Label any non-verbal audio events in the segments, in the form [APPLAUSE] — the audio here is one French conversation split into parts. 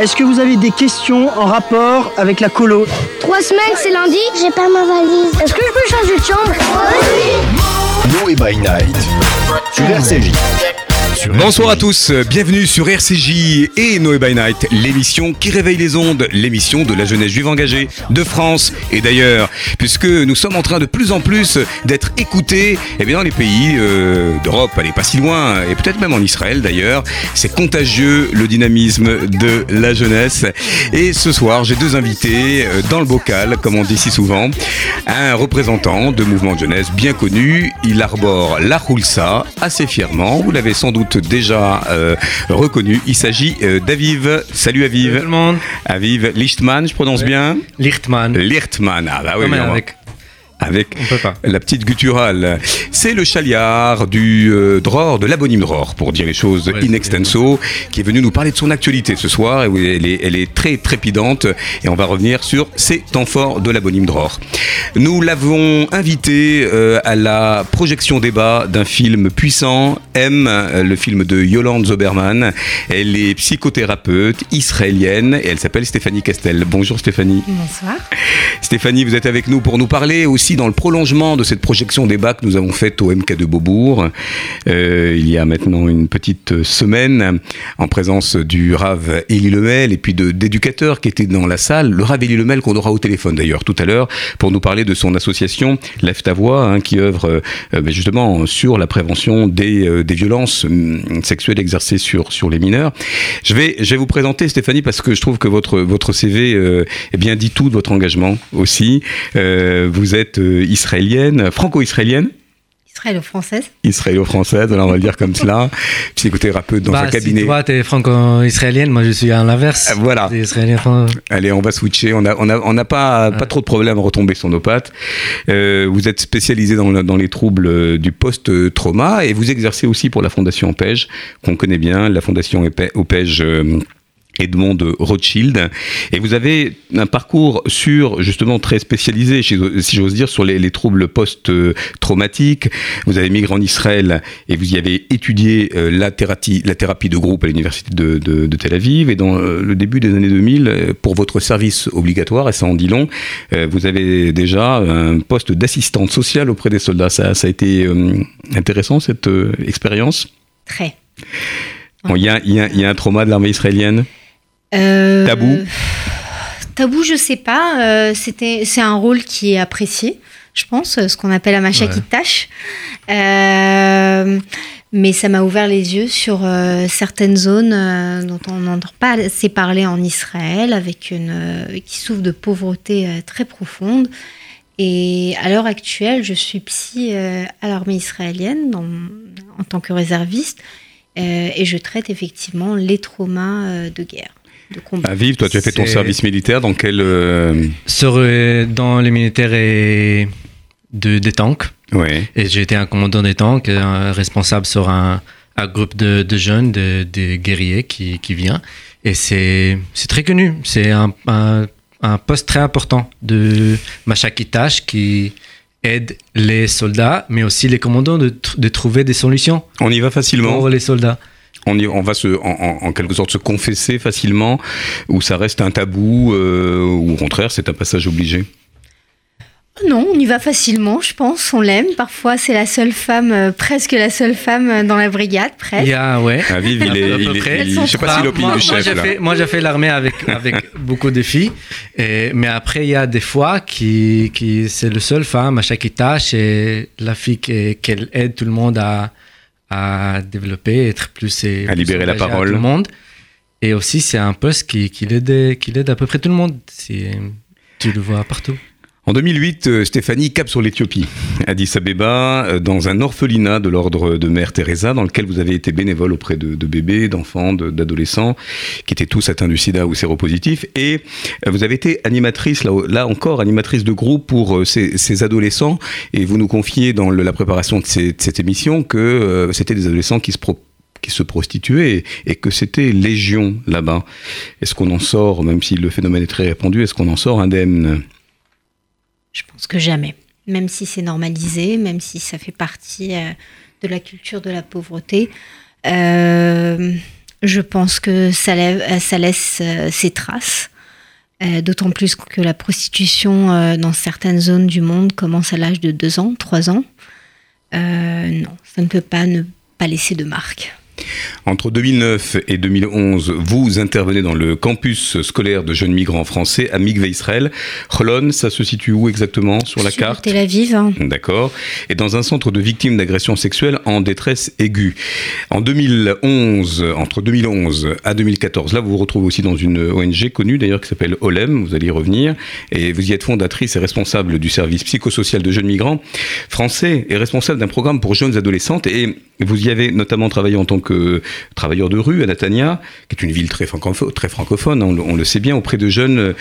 Est-ce que vous avez des questions en rapport avec la colo Trois semaines, c'est lundi. J'ai pas ma valise. Est-ce que je peux changer de chambre? Oui Noé by Night. sur RCJ. Bonsoir à tous, bienvenue sur RCJ et Noé by Night, l'émission qui réveille les ondes, l'émission de la jeunesse juive engagée de France et d'ailleurs, puisque nous sommes en train de plus en plus d'être écoutés eh bien, dans les pays euh, d'Europe, allez pas si loin, et peut-être même en Israël d'ailleurs. C'est contagieux le dynamisme de la jeunesse. Et ce soir, j'ai deux invités euh, dans le bocal, comme on dit si souvent. Un représentant de mouvement de jeunesse bien connu, il arbore la Hulsa assez fièrement, vous l'avez sans doute déjà euh, reconnu. Il s'agit euh, d'Aviv. Salut Aviv. Salut tout le monde. Aviv Lichtman, je prononce bien Lichtman. Lichtman, ah bah oui. On- avec. Avec la petite gutturale. C'est le chaliard du euh, Dror, de l'abonyme Dror, pour dire les choses Ouais, in extenso, qui est venu nous parler de son actualité ce soir. Et elle est, elle est très trépidante et on va revenir sur ces temps forts de l'abonyme Dror. Nous l'avons invité euh, à la projection débat d'un film puissant, M, le film de Yolande Zoberman. Elle est psychothérapeute israélienne et elle s'appelle Stéphanie Castel. Bonjour Stéphanie. Bonsoir. Stéphanie, vous êtes avec nous pour nous parler aussi dans le prolongement de cette projection débat que nous avons faite au MK de Beaubourg euh, il y a maintenant une petite semaine en présence du Rav Elie Lemel et puis d'éducateurs qui étaient dans la salle. Le Rav Elie Lemel qu'on aura au téléphone d'ailleurs tout à l'heure pour nous parler de son association Lève ta voix hein, qui œuvre euh, ben, justement sur la prévention des, euh, des violences hum, sexuelles exercées sur, sur les mineurs. Je vais, je vais vous présenter Stéphanie parce que je trouve que votre, votre CV eh bien, dit tout de votre engagement aussi. Vous êtes israélienne, franco-israélienne, Israélo-française. israélo-française, alors on va le dire comme cela, [LAUGHS] psychothérapeute dans bah, un cabinet. Si toi, t'es franco-israélienne, moi, je suis à l'inverse. Ah, voilà. Allez, on va switcher. On a, on a, on n'a pas, pas trop de problèmes à retomber sur nos pattes. Euh, vous êtes spécialisé dans, dans les troubles euh, du post-trauma et vous exercez aussi pour la Fondation OPEJ, qu'on connaît bien, la Fondation euh, Edmond de Rothschild. Et vous avez un parcours sur, justement, très spécialisé, si j'ose dire, sur les, les troubles post-traumatiques. Vous avez migré en Israël et vous y avez étudié euh, la, thérapie, la thérapie de groupe à l'université de, de- de Tel Aviv. Et dans euh, le début des années 2000, euh, pour votre service obligatoire, et ça en dit long, vous avez déjà un poste d'assistante sociale auprès des soldats. Ça, ça a été intéressant, cette expérience? Très. Bon, Il y, a, y a- y a un trauma de l'armée israélienne? Euh, Tabou Tabou, je sais pas. euh, c'était, c'est un rôle qui est apprécié, je pense, ce qu'on appelle un macha Ouais. qui tâche. Euh, mais ça m'a ouvert les yeux sur euh, certaines zones euh, dont on n'entend pas assez parler en Israël, avec une euh, qui souffrent de pauvreté très profonde. Et à l'heure actuelle, je suis psy à l'armée israélienne dans- en tant que réserviste et je traite effectivement les traumas de guerre, de combat. Aviv, toi tu as fait ton service militaire dans quel... euh, Sur, euh, dans les militaires et de, des tanks. Ouais. Et j'ai été un commandant des tanks, un responsable sur un, un groupe de, de jeunes, de, de guerriers qui, qui vient. Et c'est c'est très connu. C'est un, un, un poste très important de Machakitash qui aide les soldats, mais aussi les commandants de, tr- de trouver des solutions On y va facilement pour les soldats. On, y- on va se, en, en- en quelque sorte se confesser facilement ou ça reste un tabou euh, ou au contraire c'est un passage obligé? Non, on y va facilement, je pense. On l'aime. Parfois, c'est la seule femme, euh, presque la seule femme euh, dans la brigade, Il presque. y a, ouais. Aviv, il est, À peu il est- près. il- je sais pas moi, le moi, chef j'ai là. fait, moi, j'ai fait l'armée avec, avec [LAUGHS] beaucoup de filles. Et, mais après, il y a des fois qui, qui c'est le seul femme à chaque tâche et la fille qui- qu'elle aide tout le monde à, à développer, être plus. et À libérer la parole. Tout le monde. Et aussi, c'est un poste qui, qui, l'aide, qui l'aide à peu près tout le monde. Tu le vois partout. En 2008, euh, Stéphanie cap sur l'Éthiopie, Addis Abeba, euh, dans un orphelinat de l'ordre de Mère Teresa, dans lequel vous avez été bénévole auprès de, bébés, d'enfants, de- d'adolescents, qui étaient tous atteints du sida ou séropositifs. Et euh, vous avez été animatrice, là, encore, animatrice de groupe pour ces, adolescents. Et vous nous confiez dans la préparation de, cette émission que c'était des adolescents qui se prostituaient et que c'était légion là-bas. Est-ce qu'on en sort, même si le phénomène est très répandu, est-ce qu'on en sort indemne? Je pense que jamais. Même si c'est normalisé, même si ça fait partie euh, de la culture de la pauvreté. Euh, Je pense que ça, ça laisse ses traces. D'autant plus que la prostitution dans certaines zones du monde commence à l'âge de 2 ans, 3 ans. non, ça ne peut pas ne pas laisser de marque. Entre 2009 et 2011, vous intervenez dans le campus scolaire de jeunes migrants français à Mikve Israël. Holon, ça se situe où exactement sur la sur carte Tel Aviv. Hein. D'accord. Et dans un centre de victimes d'agressions sexuelles en détresse aiguë. En 2011, entre 2011 à 2014, là vous vous retrouvez aussi dans une ONG connue d'ailleurs qui s'appelle OLEM, vous allez y revenir, et vous y êtes fondatrice et responsable du service psychosocial de jeunes migrants français et responsable d'un programme pour jeunes adolescentes et vous y avez notamment travaillé en tant que travailleur de rue à Natania, qui est une ville très, francophone, on, le sait bien, auprès de jeunes euh,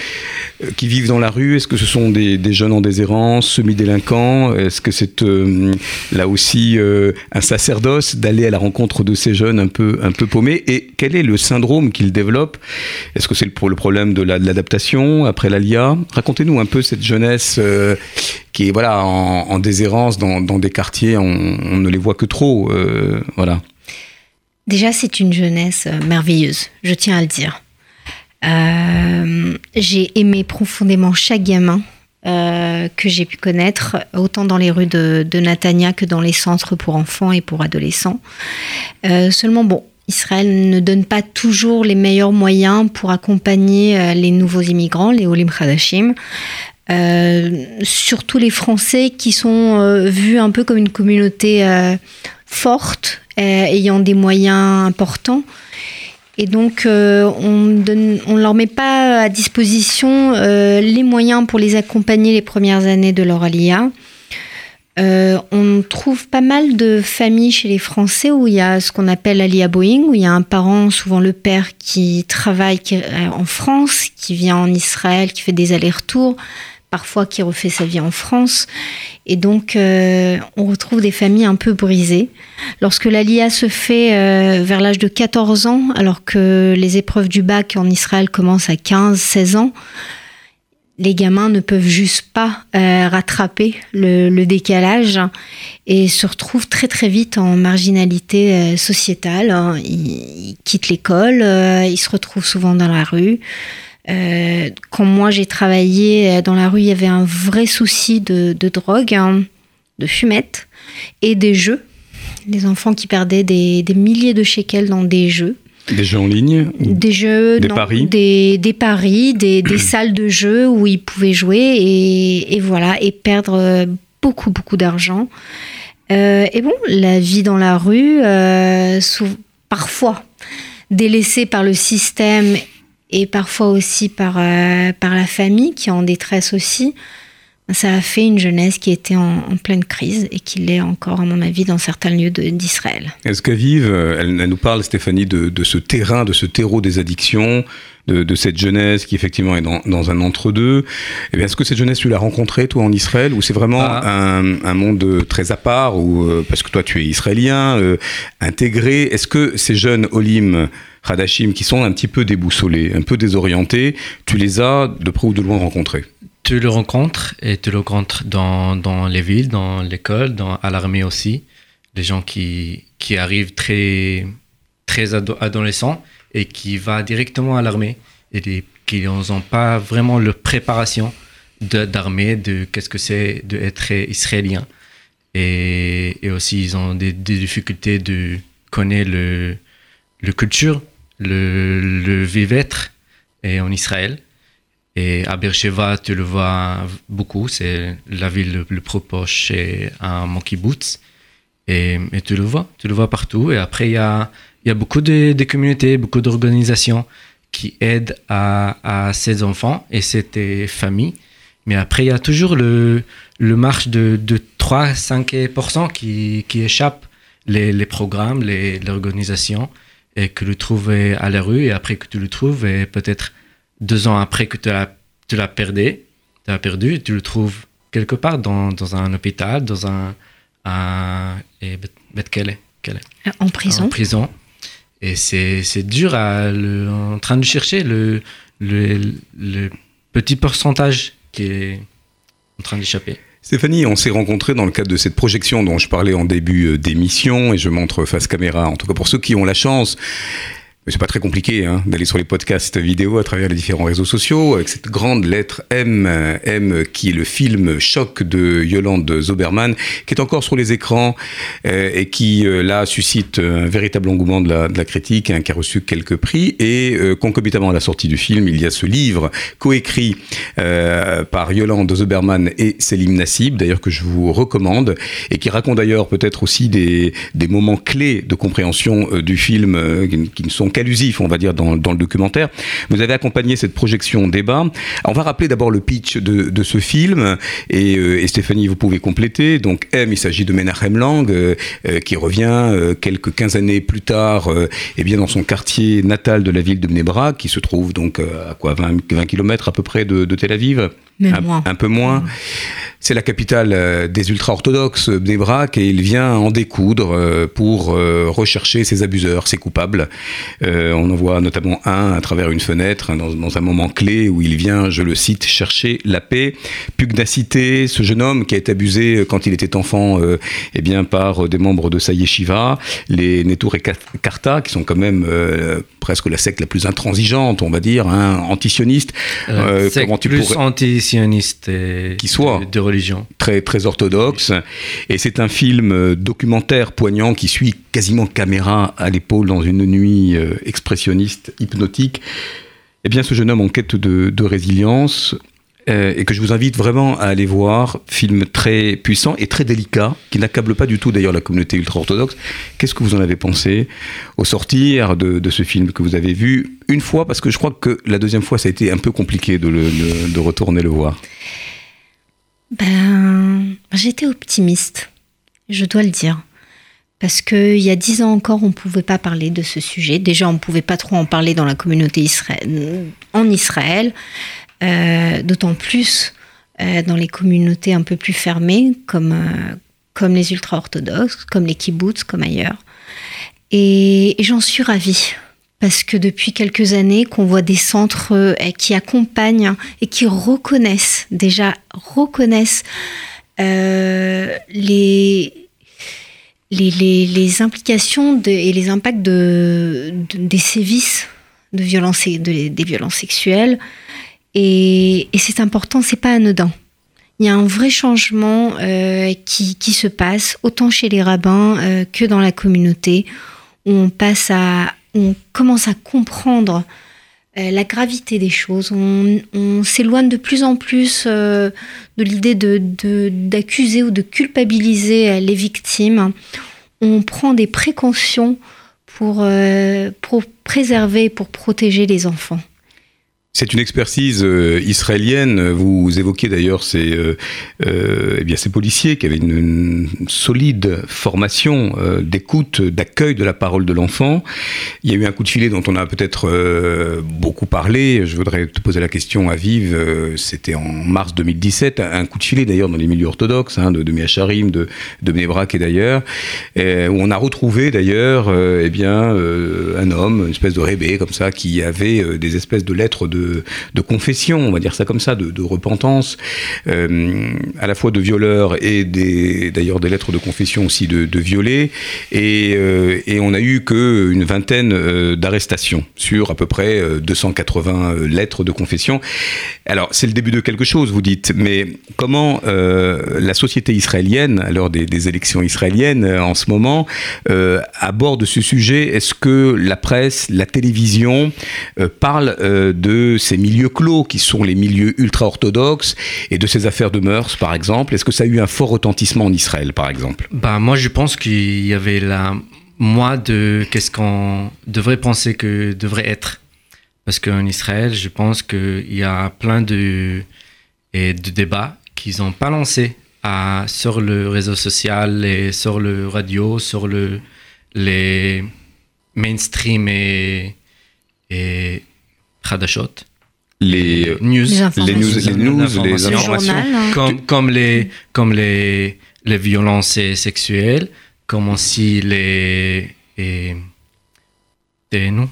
qui vivent dans la rue. Est-ce que ce sont des, jeunes en déshérence, semi-délinquants? Est-ce que c'est euh, là aussi euh, un sacerdoce d'aller à la rencontre de ces jeunes un peu, paumés? Et quel est le syndrome qu'ils développent? Est-ce que c'est pour le problème de l'adaptation après l'ALIA Racontez-nous un peu cette jeunesse qui est voilà en, déshérence dans, des quartiers, on, ne les voit que trop, voilà. Déjà, c'est une jeunesse euh, merveilleuse, je tiens à le dire. Euh, j'ai aimé profondément chaque gamin que j'ai pu connaître, autant dans les rues de, Natania que dans les centres pour enfants et pour adolescents. seulement, bon, Israël ne donne pas toujours les meilleurs moyens pour accompagner les nouveaux immigrants, les Olim Khadashim. Euh, surtout les Français qui sont euh, vus un peu comme une communauté euh, forte, ayant des moyens importants. Et donc, on ne leur met pas à disposition les moyens pour les accompagner les premières années de leur alia. on trouve pas mal de familles chez les Français où il y a ce qu'on appelle alia Boeing, où il y a un parent, souvent le père, qui travaille en France, qui vient en Israël, qui fait des allers-retours parfois qui refait sa vie en France. Et donc, euh, on retrouve des familles un peu brisées. Lorsque l'ALIA se fait euh, vers l'âge de 14 ans, alors que les épreuves du bac en Israël commencent à 15-16 ans, les gamins ne peuvent juste pas euh, rattraper le, décalage et se retrouvent très très vite en marginalité sociétale. Ils, ils quittent l'école, ils se retrouvent souvent dans la rue. Euh, quand moi j'ai travaillé euh, dans la rue, il y avait un vrai souci de, drogue, hein, de fumette et des jeux. Des enfants qui perdaient des, milliers de shekels dans des jeux. Des jeux en ligne Des jeux, des paris Des, paris, des, [CLEARS THROAT] salles de jeux où ils pouvaient jouer et, voilà, et perdre euh, beaucoup, beaucoup d'argent. et bon, la vie dans la rue, parfois délaissée par le système et parfois aussi par, euh, par la famille qui est en détresse aussi, ça a fait une jeunesse qui était en, pleine crise et qui l'est encore, à mon avis, dans certains lieux d'Israël. Est-ce qu'Aviv, elle, elle, nous parle, Stéphanie, de, de, ce terrain, de ce terreau des addictions, de, de cette jeunesse qui effectivement est dans, dans un entre-deux. Eh est-ce que cette jeunesse, tu l'as rencontrée, toi, en Israël, ou c'est vraiment ah. un, un, monde très à part, ou, euh, parce que toi, tu es israélien, euh, intégré? Est-ce que ces jeunes Olim Hadashim qui sont un petit peu déboussolés, un peu désorientés, tu les as de près ou de loin rencontrés? Tu le rencontres et tu le rencontres dans, dans les villes, dans l'école, à l'armée aussi. Des gens qui, qui arrivent très, très adolescents et qui vont directement à l'armée et qui n'ont pas vraiment la préparation d'armée, de, qu'est-ce que c'est d'être israélien. Et, aussi, ils ont des, des difficultés de connaître le, culture le, le vivre-être en Israël. Et à Beersheba, tu le vois beaucoup, c'est la ville le, plus proche à mon kibbutz. Et, et, tu le vois, tu le vois partout. Et après, il y a, y a beaucoup de, de communautés, beaucoup d'organisations qui aident à, à, ces enfants et ces familles. Mais après, il y a toujours le, le marche de, de 3-5% qui, qui échappe les, les programmes, les, l'organisation et que tu trouves à la rue et après que tu le trouves et peut-être deux ans après que tu l'as, tu l'as perdu, tu l'as perdu, tu le trouves quelque part dans, dans un hôpital, dans un, un et En prison. En prison. Et c'est, dur en train de chercher le, le, le petit pourcentage qui est en train d'échapper. Stéphanie, on s'est rencontrés dans le cadre de cette projection dont je parlais en début euh, d'émission et je montre face caméra, en tout cas pour ceux qui ont la chance c'est pas très compliqué hein, d'aller sur les podcasts vidéo à travers les différents réseaux sociaux avec cette grande lettre M, M qui est le film Choc de Yolande Zoberman, qui est encore sur les écrans euh, et qui euh, là suscite un véritable engouement de la, critique, hein, qui a reçu quelques prix. Et euh, concomitamment à la sortie du film, il y a ce livre coécrit euh, par Yolande Zoberman et Selim Nassib, d'ailleurs que je vous recommande, et qui raconte d'ailleurs peut-être aussi des, des moments clés de compréhension du film qui ne sont qu'allusifs, on va dire, dans, dans le documentaire. Vous avez accompagné cette projection débat. On va rappeler d'abord le pitch de, de ce film, et, euh, et Stéphanie, vous pouvez compléter. Donc M, il s'agit de Menachem Lang, euh, euh, qui revient quelques 15 années plus tard, eh bien dans son quartier natal de la ville de Bnebrak, qui se trouve donc à quoi 20, 20 km à peu près de Tel Aviv. Un, moins. un peu moins. C'est la capitale euh, des ultra-orthodoxes, Bnebrak, et il vient en découdre euh, pour euh, rechercher ses abuseurs, ses coupables. Euh, on en voit notamment un à travers une fenêtre, hein, dans, dans un moment clé où il vient, je le cite, chercher la paix. Pugnacité, ce jeune homme qui a été abusé euh, quand il était enfant euh, eh bien, par euh, des membres de sa yeshiva, les Netur et Karta, qui sont quand même euh, presque la secte la plus intransigeante, on va dire, hein, antisioniste. Euh, Euh, comment tu plus pourrais- anti-sioniste Qui soit. de, de religion. très très orthodoxe et c'est un film euh, documentaire poignant qui suit quasiment caméra à l'épaule dans une nuit euh, expressionniste hypnotique eh bien ce jeune homme en quête de, de résilience euh, et que je vous invite vraiment à aller voir film très puissant et très délicat qui n'accable pas du tout d'ailleurs la communauté ultra-orthodoxe qu'est-ce que vous en avez pensé au sortir de, ce film que vous avez vu une fois? Parce que je crois que la deuxième fois ça a été un peu compliqué de, retourner le voir Ben, j'étais optimiste, je dois le dire. Parce qu'il y a dix ans encore, on ne pouvait pas parler de ce sujet. Déjà, on ne pouvait pas trop en parler dans la communauté en Israël, euh, d'autant plus euh, dans les communautés un peu plus fermées, comme, euh, comme les ultra-orthodoxes, comme les kibbutz, comme ailleurs. Et, j'en suis ravie. Parce que depuis quelques années, qu'on voit des centres qui accompagnent et qui reconnaissent, déjà reconnaissent les, les, les, les implications de- et les impacts de, de- des sévices de violence, de- des violences sexuelles. Et, c'est important, c'est pas anodin. Il y a un vrai changement euh, qui, se passe, autant chez les rabbins euh, que dans la communauté, on passe à, on commence à comprendre euh, la gravité des choses. On, s'éloigne de plus en plus de l'idée de, de- d'accuser ou de culpabiliser les victimes. On prend des précautions pour, pour préserver, pour protéger les enfants. C'est une expertise euh, israélienne. Vous évoquez d'ailleurs ces, euh, euh, eh ces policiers qui avaient une, solide formation d'écoute, d'accueil de la parole de l'enfant. Il y a eu un coup de filet dont on a peut-être beaucoup parlé. Je voudrais te poser la question à Vive. C'était en mars 2017. Un coup de filet d'ailleurs dans les milieux orthodoxes, hein, de, de Miacharim, de, de et d'ailleurs, où on a retrouvé d'ailleurs eh un homme, une espèce de rébé comme ça, qui avait des espèces de lettres de, de confession, on va dire ça comme ça, de, de repentance, euh, à la fois de violeurs et d'ailleurs des lettres de confession aussi de, de violés. Et, euh, on a eu que une vingtaine euh, d'arrestations sur à peu près euh, 280 lettres de confession. Alors c'est le début de quelque chose, vous dites, mais comment la société israélienne, à l'heure des, des élections israéliennes en ce moment, aborde ce sujet? Est-ce que la presse, la télévision parle euh, ces milieux clos qui sont les milieux ultra-orthodoxes et de ces affaires de mœurs, par exemple Est-ce que ça a eu un fort retentissement en Israël, par exemple? Bah, moi, je pense qu'il y avait la moi de qu'est-ce qu'on devrait penser que devrait être. Parce qu'en Israël, je pense qu'il y a plein de, et de débats qu'ils n'ont pas lancés à, sur le réseau social et sur le radio, sur le, les mainstream et Hadashot. les, euh, news. Les informations. les news, les news, les informations. journal, hein. comme, comme les comme les les violences sexuelles comme aussi les et, et non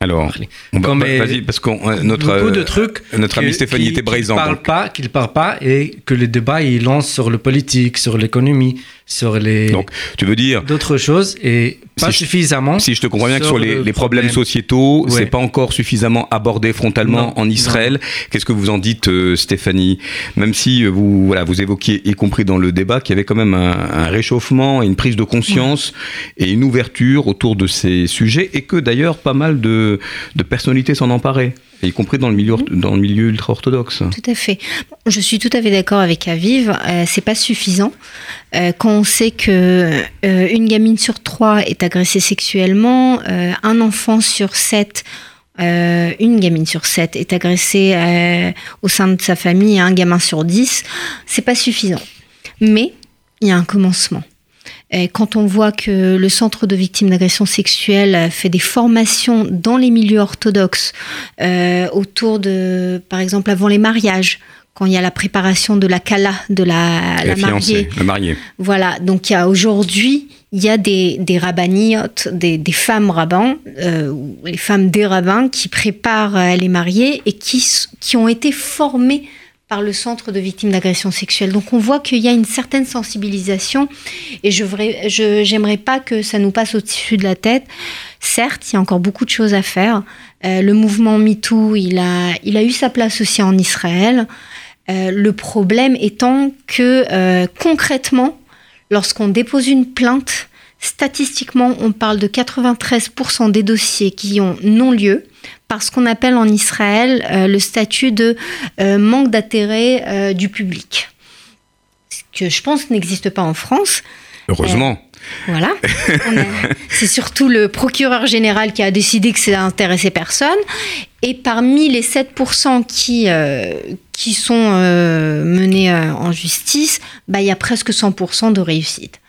Alors, on va- vas-y, parce que notre, beaucoup de euh, trucs notre ami Stéphanie qui- était braisant. parlent donc. pas qu'ils parlent pas et que le débat il lance sur le politique sur l'économie sur les Donc, tu veux dire, d'autres choses et pas Si je- suffisamment. Si je te comprends bien que sur les, le les problèmes problème. sociétaux, c'est Ouais. pas encore suffisamment abordé frontalement Non, en Israël. Qu'est-ce que vous en dites, euh, Stéphanie? Même si euh, vous, voilà, vous évoquiez, y compris dans le débat, qu'il y avait quand même un, un réchauffement, une prise de conscience et une ouverture autour de ces sujets, et que d'ailleurs pas mal de, de personnalités s'en emparaient, y compris dans le milieu, dans le milieu ultra-orthodoxe. Tout à fait. Je suis tout à fait d'accord avec Aviv. Euh, c'est pas suffisant. Euh, quand on sait que euh, une gamine sur trois est agressée sexuellement, euh, un enfant sur sept, euh, une gamine sur sept est agressée euh, au sein de sa famille, un gamin sur dix, c'est pas suffisant. Mais il y a un commencement. Quand on voit que le centre de victimes d'agression sexuelle fait des formations dans les milieux orthodoxes autour de, par exemple, avant les mariages, quand il y a la préparation de la kala, de la, la, fiancée, mariée. le marié. Voilà, donc il y a aujourd'hui, il y a des, des rabbiniotes, des, des femmes rabbins, euh, les femmes des rabbins qui préparent euh, les mariés et qui, qui ont été formées par le centre de victimes d'agression sexuelle. Donc on voit qu'il y a une certaine sensibilisation et je j'aimerais pas que ça nous passe au-dessus de la tête. Certes, il y a encore beaucoup de choses à faire. Euh, le mouvement MeToo, il a, il a eu sa place aussi en Israël. Euh, le problème étant que euh, concrètement, lorsqu'on dépose une plainte, statistiquement, on parle de 93% des dossiers qui ont non-lieu parce qu'on appelle en Israël euh, le statut de euh, manque d'intérêt euh, du public. Ce que je pense n'existe pas en France. Heureusement. Voilà. [LAUGHS] C'est surtout le procureur général qui a décidé que ça intéressait personne. Et parmi les 7% qui, euh, qui sont euh, menés euh, en justice, bah, il y a presque 100% de réussite.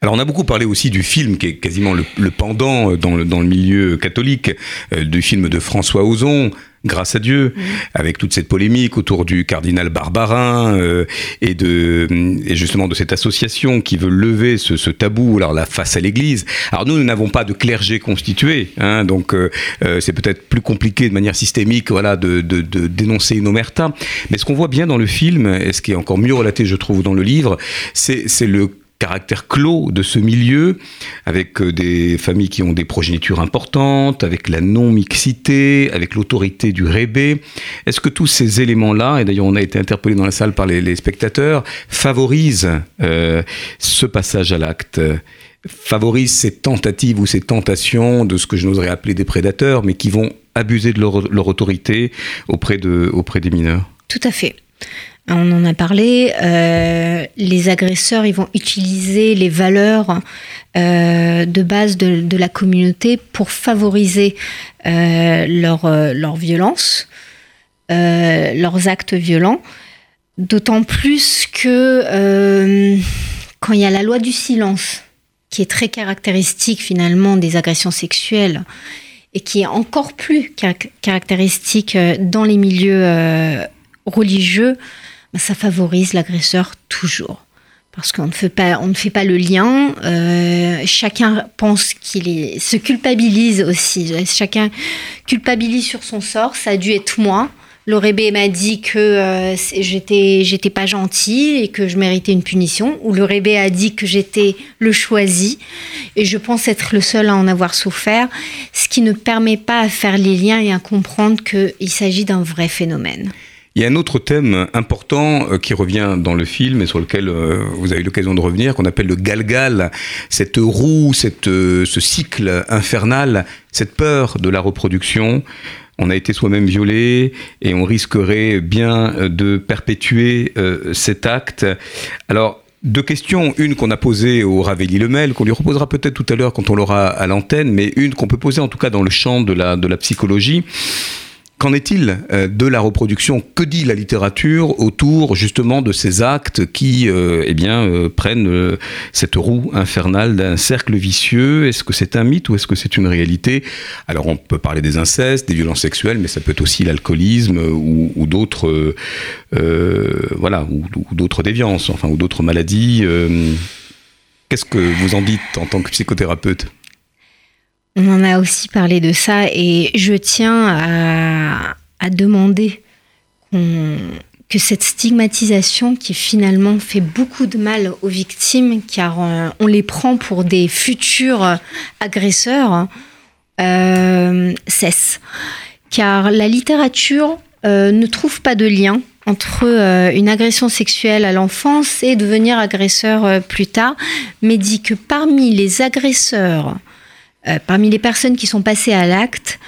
Alors on a beaucoup parlé aussi du film qui est quasiment le, le pendant dans le, dans le milieu catholique du film de François Ozon, Grâce à Dieu, avec toute cette polémique autour du cardinal Barbarin euh, et de et justement de cette association qui veut lever ce, ce tabou, alors la face à l'Église. Alors nous, nous n'avons pas de clergé constitué, hein, donc euh, euh, c'est peut-être plus compliqué de manière systémique, voilà, de, de, de dénoncer une omerta. Mais ce qu'on voit bien dans le film, et ce qui est encore mieux relaté, je trouve, dans le livre, c'est le caractère clos de ce milieu, avec euh, des familles qui ont des progénitures importantes, avec la non-mixité, avec l'autorité du rébé. Est-ce que tous ces éléments-là, et d'ailleurs on a été interpellé dans la salle par les, spectateurs, favorisent euh, ce passage à l'acte favorisent ces tentatives ou ces tentations de ce que je n'oserais appeler des prédateurs, mais qui vont abuser de leur, leur autorité auprès, de, auprès des mineurs? Tout à fait. On en a parlé. euh, les agresseurs, ils vont utiliser les valeurs euh, de base de, la communauté pour favoriser euh, leur, leur violence, leurs actes violents. D'autant plus que quand il y a la loi du silence, qui est très caractéristique finalement des agressions sexuelles, et qui est encore plus car- caractéristique dans les milieux religieux, ça favorise l'agresseur toujours. Parce qu'on ne fait pas, le lien. euh, chacun pense qu'il se culpabilise aussi. Chacun culpabilise sur son sort. Ça a dû être moi. Le rébé m'a dit que euh, j'étais, pas gentil et que je méritais une punition. Ou le rébé a dit que j'étais le choisi. Et je pense être le seul à en avoir souffert. Ce qui ne permet pas à faire les liens et à comprendre qu'il s'agit d'un vrai phénomène. Il y a un autre thème important euh, qui revient dans le film et sur lequel euh, vous avez eu l'occasion de revenir, qu'on appelle le galgal, cette roue, cette, euh, ce cycle infernal, cette peur de la reproduction. On a été soi-même violé et on risquerait bien de perpétuer cet acte. Alors, deux questions. Une qu'on a posée au Ravelli Lemel, qu'on lui reposera peut-être tout à l'heure quand on l'aura à l'antenne, mais une qu'on peut poser en tout cas dans le champ de la, de la psychologie. Qu'en est-il euh, de la reproduction? Que dit la littérature autour justement de ces actes qui euh, eh bien, euh, prennent cette roue infernale d'un cercle vicieux? Est-ce que c'est un mythe ou est-ce que c'est une réalité? Alors on peut parler des incestes, des violences sexuelles, mais ça peut être aussi l'alcoolisme ou, d'autres voilà, ou, d'autres déviances, enfin, ou d'autres maladies. Qu'est-ce que vous en dites en tant que psychothérapeute? On en a aussi parlé de ça et je tiens à, demander que cette stigmatisation qui finalement fait beaucoup de mal aux victimes, car euh, on les prend pour des futurs agresseurs, euh, cesse. Car la littérature euh, ne trouve pas de lien entre une agression sexuelle à l'enfance et devenir agresseur plus tard, mais dit que parmi les agresseurs, parmi les personnes qui sont passées à l'acte,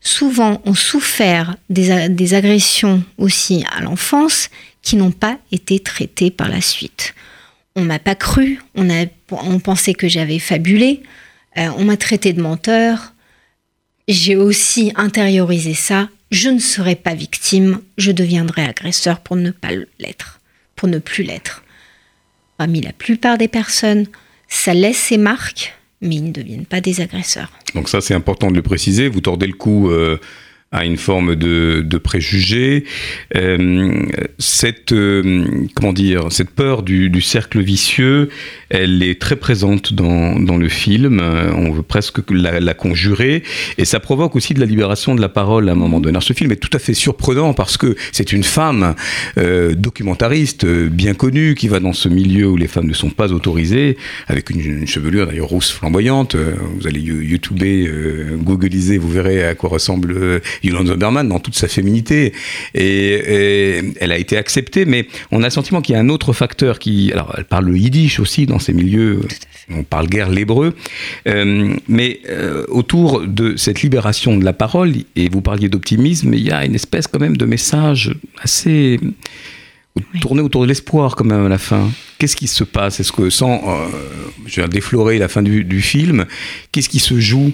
souvent ont souffert des, agressions aussi à l'enfance qui n'ont pas été traitées par la suite. On m'a pas cru, on, a, on pensait que j'avais fabulé, euh, on m'a traité de menteur. J'ai aussi intériorisé ça. Je ne serai pas victime, je deviendrai agresseur pour ne pas l'être, pour ne plus l'être. Parmi la plupart des personnes, ça laisse ses marques, mais ils ne deviennent pas des agresseurs. Donc ça, c'est important de le préciser. Vous tordez le cou euh, à une forme de, de préjugé. Euh, cette, euh, comment dire, cette peur du, du, cercle vicieux, elle est très présente dans, dans le film. Euh, on veut presque la, la, conjurer. Et ça provoque aussi de la libération de la parole à un moment donné. Alors, ce film est tout à fait surprenant parce que c'est une femme euh, documentariste bien connue qui va dans ce milieu où les femmes ne sont pas autorisées, avec une, une chevelure d'ailleurs rousse flamboyante. Vous allez youtuber, googliser, vous verrez à quoi ressemble Yolande Zoberman dans toute sa féminité. Et, elle a été acceptée, mais on a le sentiment qu'il y a un autre facteur qui. Alors, elle parle le yiddish aussi dans ces milieux. On parle guère l'hébreu. Euh, mais euh, autour de cette libération de la parole, et vous parliez d'optimisme, il y a une espèce quand même de message assez tourné autour de l'espoir quand même à la fin. Qu'est-ce qui se passe? Est-ce que sans, euh, je vais déflorer la fin du, du film, qu'est-ce qui se joue?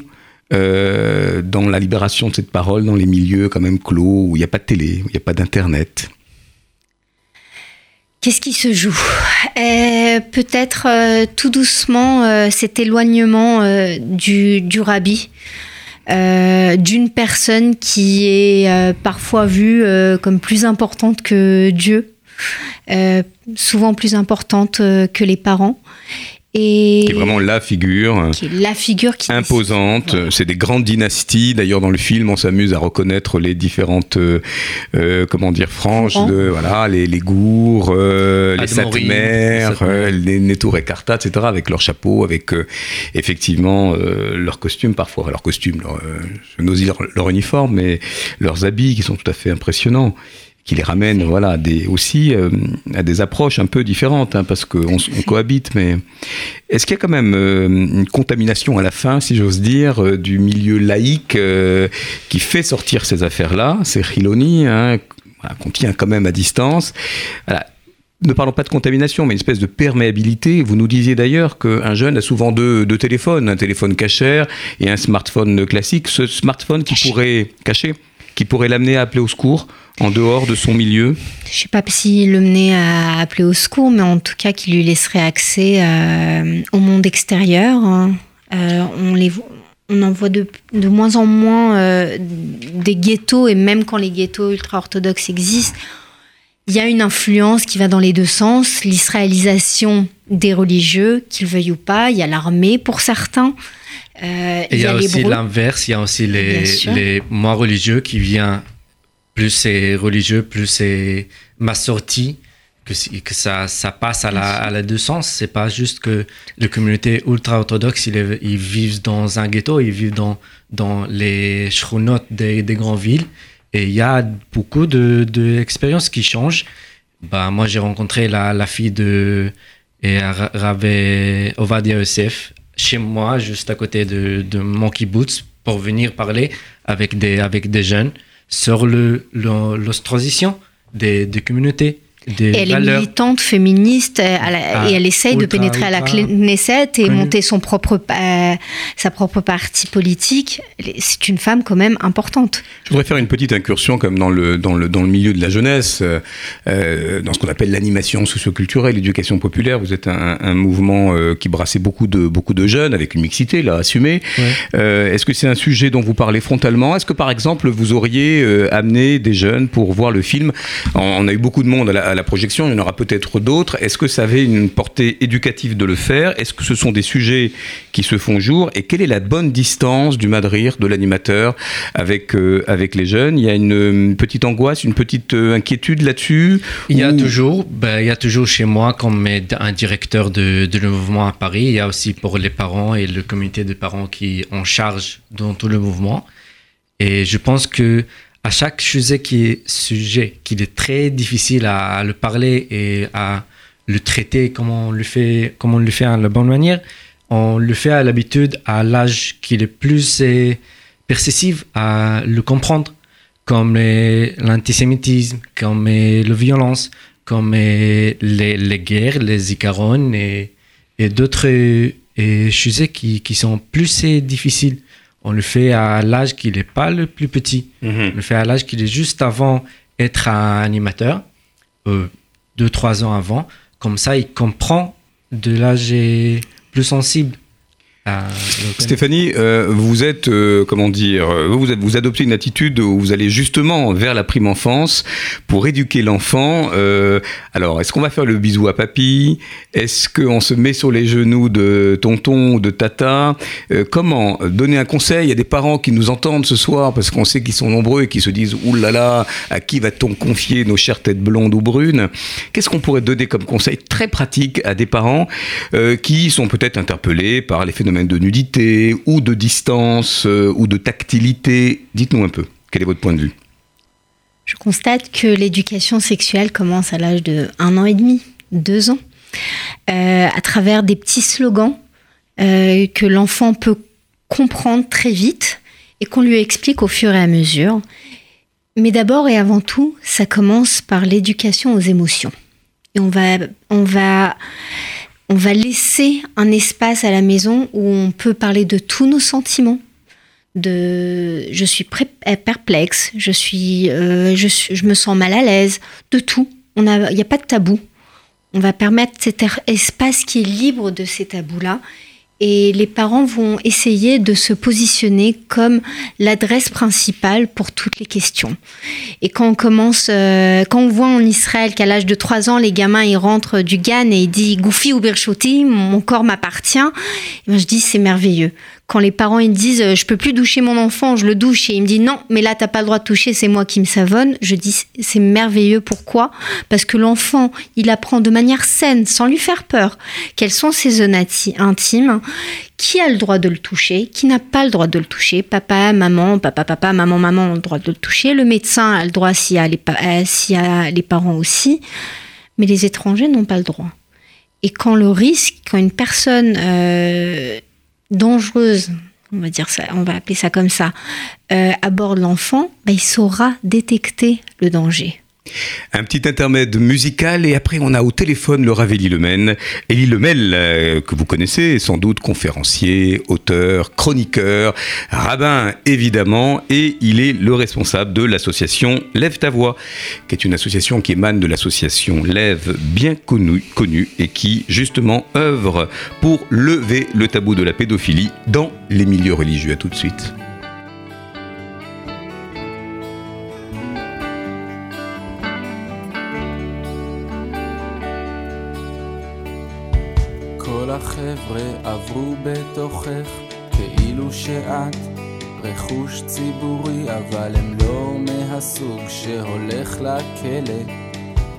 Euh, dans la libération de cette parole dans les milieux quand même clos où il n'y a pas de télé, où il n'y a pas d'internet Qu'est-ce qui se joue? Euh, Peut-être euh, tout doucement cet éloignement du, du rabbi. d'une personne qui est parfois vue comme plus importante que Dieu, souvent plus importante que les parents, et qui est vraiment la figure, qui est la figure qui imposante. Voilà. C'est des grandes dynasties. D'ailleurs, dans le film, on s'amuse à reconnaître les différentes, euh, euh comment dire, franges de voilà, les, les gours, euh, les satmères, euh, les Netour et Carta, etc., avec leurs chapeaux, avec euh, effectivement leurs costumes parfois, leurs costumes, leur, je n'ose dire leur uniforme, mais leurs habits qui sont tout à fait impressionnants qui les ramène voilà, à des, aussi euh, à des approches un peu différentes, hein, parce qu'on on cohabite. Mais est-ce qu'il y a quand même euh, une contamination à la fin, si j'ose dire, euh, du milieu laïque qui fait sortir ces affaires-là C'est Chiloni, hein, qu'on tient quand même à distance? Voilà. Ne parlons pas de contamination, mais une espèce de perméabilité. Vous nous disiez d'ailleurs qu'un jeune a souvent deux, deux, téléphones, un téléphone cachère et un smartphone classique. Ce smartphone qui caché. pourrait cacher qui pourrait l'amener à appeler au secours en dehors de son milieu Je ne sais pas s'il le menait à appeler au secours, mais en tout cas qui lui laisserait accès euh, au monde extérieur. Euh, on, les, on en voit de, de moins en moins euh, des ghettos, et même quand les ghettos ultra-orthodoxes existent, il y a une influence qui va dans les deux sens, l'israélisation des religieux, qu'ils veuillent ou pas, il y a l'armée pour certains. Euh, il y, a aussi l'inverse, il y a aussi les, les moins religieux qui viennent, plus c'est religieux, plus c'est ma sortie, que, que ça, ça passe à la, à la deux sens. C'est pas juste que les communautés ultra-orthodoxes, ils, ils, vivent dans un ghetto, ils vivent dans, dans les shronotes des, des grandes villes. Et il y a beaucoup d'expériences de, de qui changent. Bah, moi, j'ai rencontré la, la fille de Ravé Ovadia Youssef chez moi, juste à côté de, de mon kibbutz, pour venir parler avec des, avec des jeunes sur le, l'ostracisation des, des communautés. Des et elle valeurs. est militante féministe elle, ah, et elle essaye ultra, de pénétrer ultra, à la Knesset et connu. monter son propre, euh, sa propre parti politique. C'est une femme quand même importante. Je voudrais faire une petite incursion comme dans le, dans le, dans le milieu de la jeunesse, euh, dans ce qu'on appelle l'animation socioculturelle, l'éducation populaire. Vous êtes un, un mouvement euh, qui brassait beaucoup de, beaucoup de jeunes avec une mixité là assumée. Ouais. Est-ce que c'est un sujet dont vous parlez frontalement? Est-ce que par exemple vous auriez amené des jeunes pour voir le film? On a eu beaucoup de monde à la, à la projection, il y en aura peut-être d'autres. Est-ce que ça avait une portée éducative de le faire? Est-ce que ce sont des sujets qui se font jour? Et quelle est la bonne distance du Madrir, de l'animateur avec, euh, avec les jeunes? Il y a une, petite angoisse, une petite euh, inquiétude là-dessus? Il y a toujours, ben, il y a toujours chez moi, comme un directeur de, de le mouvement à Paris, il y a aussi pour les parents et le comité de parents qui en charge dans tout le mouvement. Et je pense que à chaque sujet qui est sujet, qu'il est très difficile à, le parler et à le traiter comme on le fait, comme on le fait à la bonne manière, on le fait à l'habitude à l'âge qu'il est plus perceptif à le comprendre, comme l'antisémitisme, comme la violence, comme les, les guerres, les icarones et, et d'autres sujets qui, qui sont plus difficiles on le fait à l'âge qu'il n'est pas le plus petit. Mhm. On le fait à l'âge qu'il est juste avant être un animateur, euh, deux, trois ans avant. Comme ça, il comprend de l'âge plus sensible. Euh, Stéphanie, euh, vous êtes, euh, comment dire, vous, vous adoptez une attitude où vous allez justement vers la prime enfance pour éduquer l'enfant. alors, est-ce qu'on va faire le bisou à papy? Est-ce qu'on se met sur les genoux de tonton ou de tata? Comment donner un conseil à des parents qui nous entendent ce soir? Parce qu'on sait qu'ils sont nombreux et qui se disent Ouh là là, à qui va-t-on confier nos chères têtes blondes ou brunes? Qu'est-ce qu'on pourrait donner comme conseil très pratique à des parents qui sont peut-être interpellés par les phénomènes de nudité ou de distance euh, ou de tactilité. Dites-nous un peu, quel est votre point de vue? Je constate que l'éducation sexuelle commence à l'âge de un an et demi, deux ans, euh, à travers des petits slogans euh, que l'enfant peut comprendre très vite et qu'on lui explique au fur et à mesure. Mais d'abord et avant tout, ça commence par l'éducation aux émotions. Et on va, on va on va laisser un espace à la maison où on peut parler de tous nos sentiments. De, je suis euh, perplexe, je suis, euh, je, je, me sens mal à l'aise, de tout. Il n'y a pas de tabou. On va permettre cet er, espace qui est libre de ces tabous-là et les parents vont essayer de se positionner comme l'adresse principale pour toutes les questions. Et quand on commence, euh, quand on voit en Israël qu'à l'âge de 3 ans, les gamins ils rentrent du GAN et ils disent Goufi ou Birchoti, mon corps m'appartient, eh ben, je dis c'est merveilleux quand les parents ils disent euh, je peux plus doucher mon enfant, je le douche et il me dit non, mais là t'as pas le droit de toucher, c'est moi qui me savonne. Je dis c'est merveilleux. Pourquoi? Parce que l'enfant il apprend de manière saine, sans lui faire peur, quelles sont ses zones intimes, qui a le droit de le toucher, qui n'a pas le droit de le toucher. Papa, maman, papa, papa, maman, maman ont le droit de le toucher. Le médecin a le droit s'il y a les, euh, a les parents aussi, mais les étrangers n'ont pas le droit. Et quand le risque, quand une personne euh, dangereuse, on va dire ça, on va appeler ça comme ça, euh, aborde l'enfant, bah, il saura détecter le danger. Un petit intermède musical et après on a au téléphone le Ravelli Lemel. Elie Lemel, euh, que vous connaissez, sans doute conférencier, auteur, chroniqueur, rabbin évidemment, et il est le responsable de l'association Lève ta voix, qui est une association qui émane de l'association Lève, bien connue, connue et qui justement œuvre pour lever le tabou de la pédophilie dans les milieux religieux. À tout de suite. החבר'ה עברו בתוכך כאילו שאת רכוש ציבורי אבל הם לא מהסוג שהולך לכלא.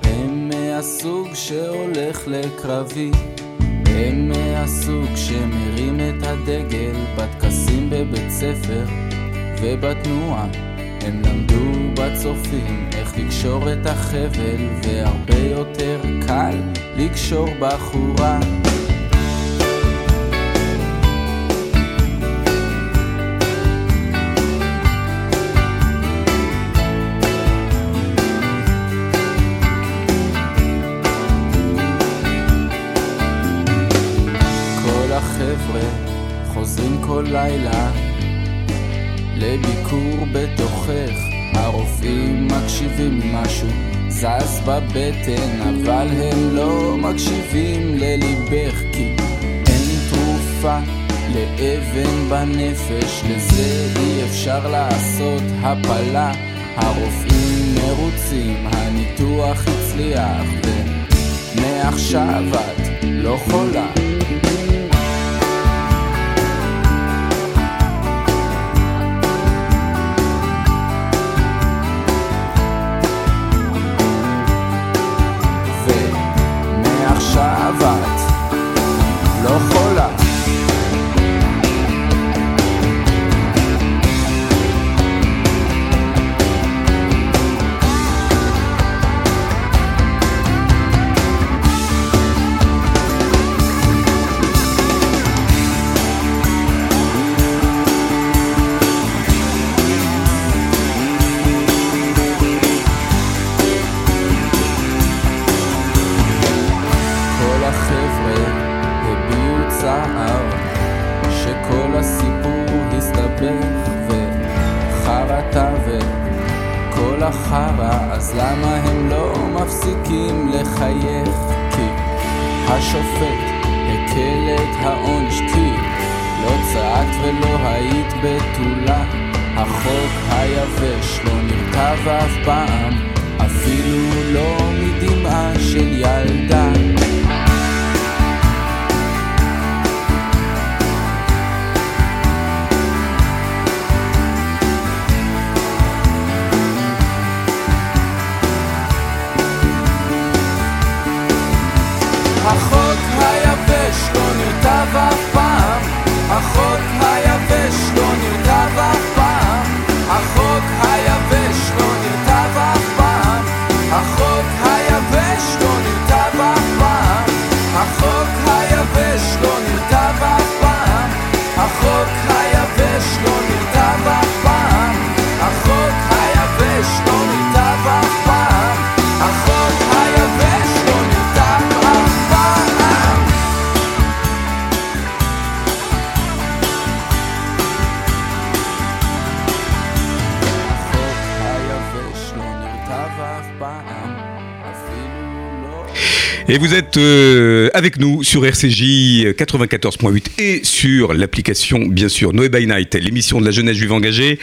הם מהסוג שהולך לקרבי. הם מהסוג שמרים את הדגל בטקסים בבית ספר ובתנועה. הם למדו בצופים איך לקשור את החבל והרבה יותר קל לקשור בחורה כל לילה לביקור בתוכך הרופאים מקשיבים משהו זז בבטן אבל הם לא מקשיבים לליבך כי אין תרופה לאבן בנפש לזה אי אפשר לעשות הפלה הרופאים מרוצים, הניתוח הצליח, ומעכשיו את לא חולה. היית בתולה. החוק היבש לא נרטב אף פעם אפילו לא מדמעה של ילדה Et vous êtes euh, avec nous sur RCJ 94.8 et sur l'application, bien sûr, Noé by Night, l'émission de la jeunesse juive engagée.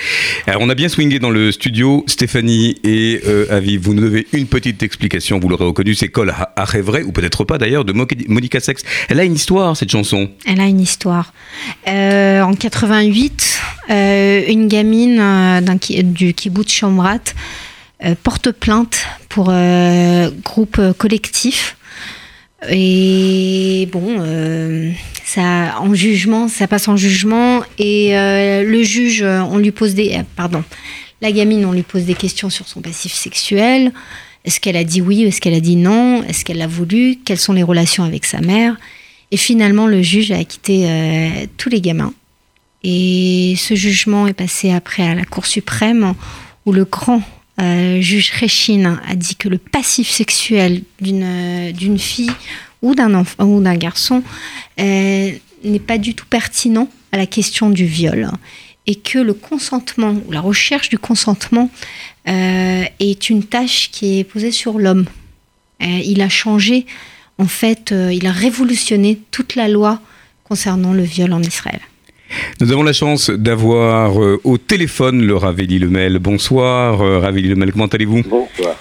Alors, on a bien swingé dans le studio. Stéphanie et euh, Aviv, vous nous devez une petite explication. Vous l'aurez reconnu, c'est Col vrai ou peut-être pas d'ailleurs, de Mo- Monica Sex. Elle a une histoire, cette chanson. Elle a une histoire. Euh, en 88, euh, une gamine du kibbutz Shomrat porte plainte pour euh, groupe collectif. Et bon, euh, ça, en jugement, ça passe en jugement. Et euh, le juge, euh, on lui pose des. euh, pardon. La gamine, on lui pose des questions sur son passif sexuel. Est-ce qu'elle a dit oui Est-ce qu'elle a dit non? Est-ce qu'elle l'a voulu? Quelles sont les relations avec sa mère? Et finalement, le juge a acquitté euh, tous les gamins. Et ce jugement est passé après à la Cour suprême, où le grand euh, juge Réchine a dit que le passif sexuel d'une euh, d'une fille ou d'un enfant ou d'un garçon euh, n'est pas du tout pertinent à la question du viol et que le consentement ou la recherche du consentement est une tâche qui est posée sur l'homme. Il a changé, en fait, il a révolutionné toute la loi concernant le viol en Israël. Nous avons la chance d'avoir euh, au téléphone le Raveli Lemel. Bonsoir, euh, Raveli Lemel, comment allez-vous? Bonsoir.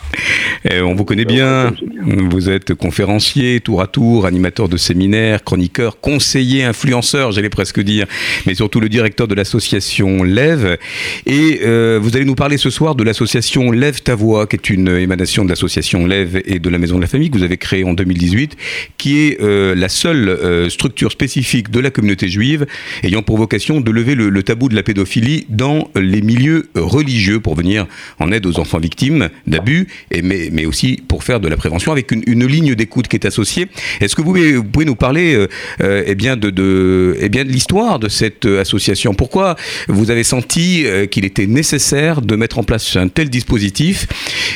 Euh, on vous connaît bien. Vous êtes conférencier, tour à tour, animateur de séminaires, chroniqueur, conseiller, influenceur, j'allais presque dire, mais surtout le directeur de l'association Lève. Et euh, vous allez nous parler ce soir de l'association Lève ta voix, qui est une émanation de l'association Lève et de la Maison de la Famille que vous avez créée en 2018, qui est euh, la seule structure spécifique de la communauté juive ayant pour vocation de lever le, tabou de la pédophilie dans les milieux religieux pour venir en aide aux enfants victimes d'abus, mais, mais aussi pour faire de la prévention avec une, ligne d'écoute qui est associée. Est-ce que vous pouvez, nous parler euh, euh, eh bien de, de, eh bien de l'histoire de cette association? Pourquoi vous avez senti euh, qu'il était nécessaire de mettre en place un tel dispositif?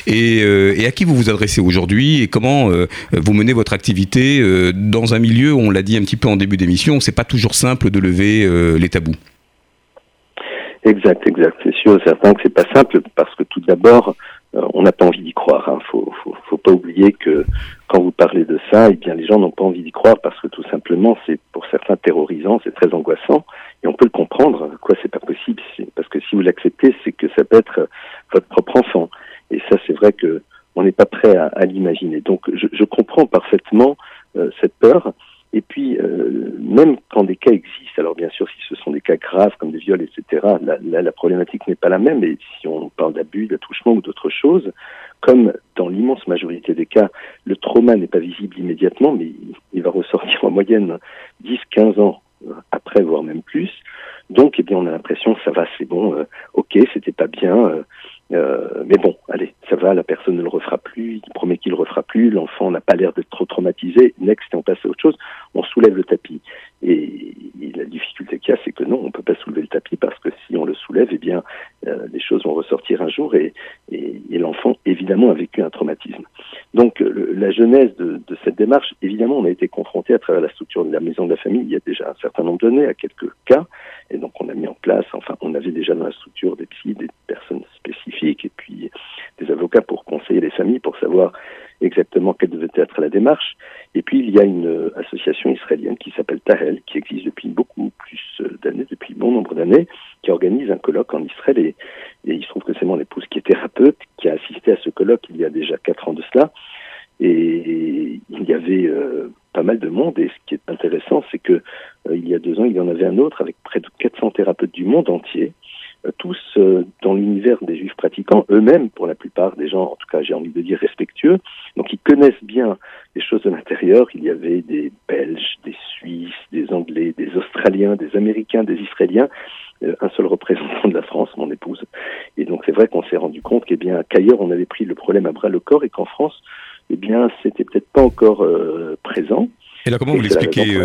Et, euh, et à qui vous vous adressez aujourd'hui? Et comment vous menez votre activité dans un milieu, on l'a dit un petit peu en début d'émission, c'est pas toujours simple de lever les tabous. Exact, exact. C'est sûr certain que c'est pas simple parce que tout d'abord, euh, on n'a pas envie d'y croire. Hein. Faut, faut, pas oublier que quand vous parlez de ça, eh bien les gens n'ont pas envie d'y croire parce que tout simplement, c'est pour certains terrorisant, c'est très angoissant et on peut le comprendre. Quoi, c'est pas possible? Parce que si vous l'acceptez, c'est que ça peut être votre propre enfant. Et ça, c'est vrai que on n'est pas prêt à, l'imaginer. Donc, je, je, comprends parfaitement euh, cette peur. Et puis, euh, même quand des cas existent, alors bien sûr, si ce sont des cas graves comme des viols, etc., la problématique n'est pas la même. Mais si on parle d'abus, d'attouchement ou d'autres choses, comme dans l'immense majorité des cas, le trauma n'est pas visible immédiatement, mais il va ressortir en moyenne 10-15 ans après, voire même plus. Donc, eh bien, on a l'impression que ça va, c'est bon, euh, ok, c'était pas bien, euh, euh, mais bon, allez, ça va, la personne ne le refera plus, il promet qu'il le refera plus, l'enfant n'a pas l'air d'être trop traumatisé, next, et on passe à autre chose, on soulève le tapis. Et, la difficulté qu'il y a, c'est que non, on peut pas soulever le tapis parce que si on le soulève, eh bien, euh, les choses vont ressortir un jour et, et, et l'enfant, évidemment, a vécu un traumatisme. Donc, le, la genèse de, de, cette démarche, évidemment, on a été confronté à travers la structure de la maison de la famille il y a déjà un certain nombre d'années, à quelques cas, et donc on a mis en place, enfin, on avait déjà dans la structure des psys, des personnes spécifiques, et puis des avocats pour conseiller les familles, pour savoir exactement quelle devait être la démarche. Et puis il y a une association israélienne qui s'appelle Tahel, qui existe depuis beaucoup plus d'années, depuis bon nombre d'années, qui organise un colloque en Israël. Et, il se trouve que c'est mon épouse qui est thérapeute, qui a assisté à ce colloque il y a déjà quatre ans de cela. Et il y avait euh, pas mal de monde. Et ce qui est intéressant, c'est que euh, il y a deux ans, il y en avait un autre avec près de 400 thérapeutes du monde entier, euh, tous euh, dans l'univers des juifs pratiquants, eux-mêmes, pour la plupart des gens, en tout cas, j'ai envie de dire respectueux. Donc, ils connaissent bien les choses de l'intérieur. Il y avait des Belges, des Suisses, des Anglais, des Australiens, des Américains, des Israéliens. Euh, un seul représentant de la France, mon épouse. Et donc c'est vrai qu'on s'est rendu compte bien qu'ailleurs on avait pris le problème à bras le corps et qu'en France, eh bien c'était peut-être pas encore euh, présent. Et là, comment vous l'expliquez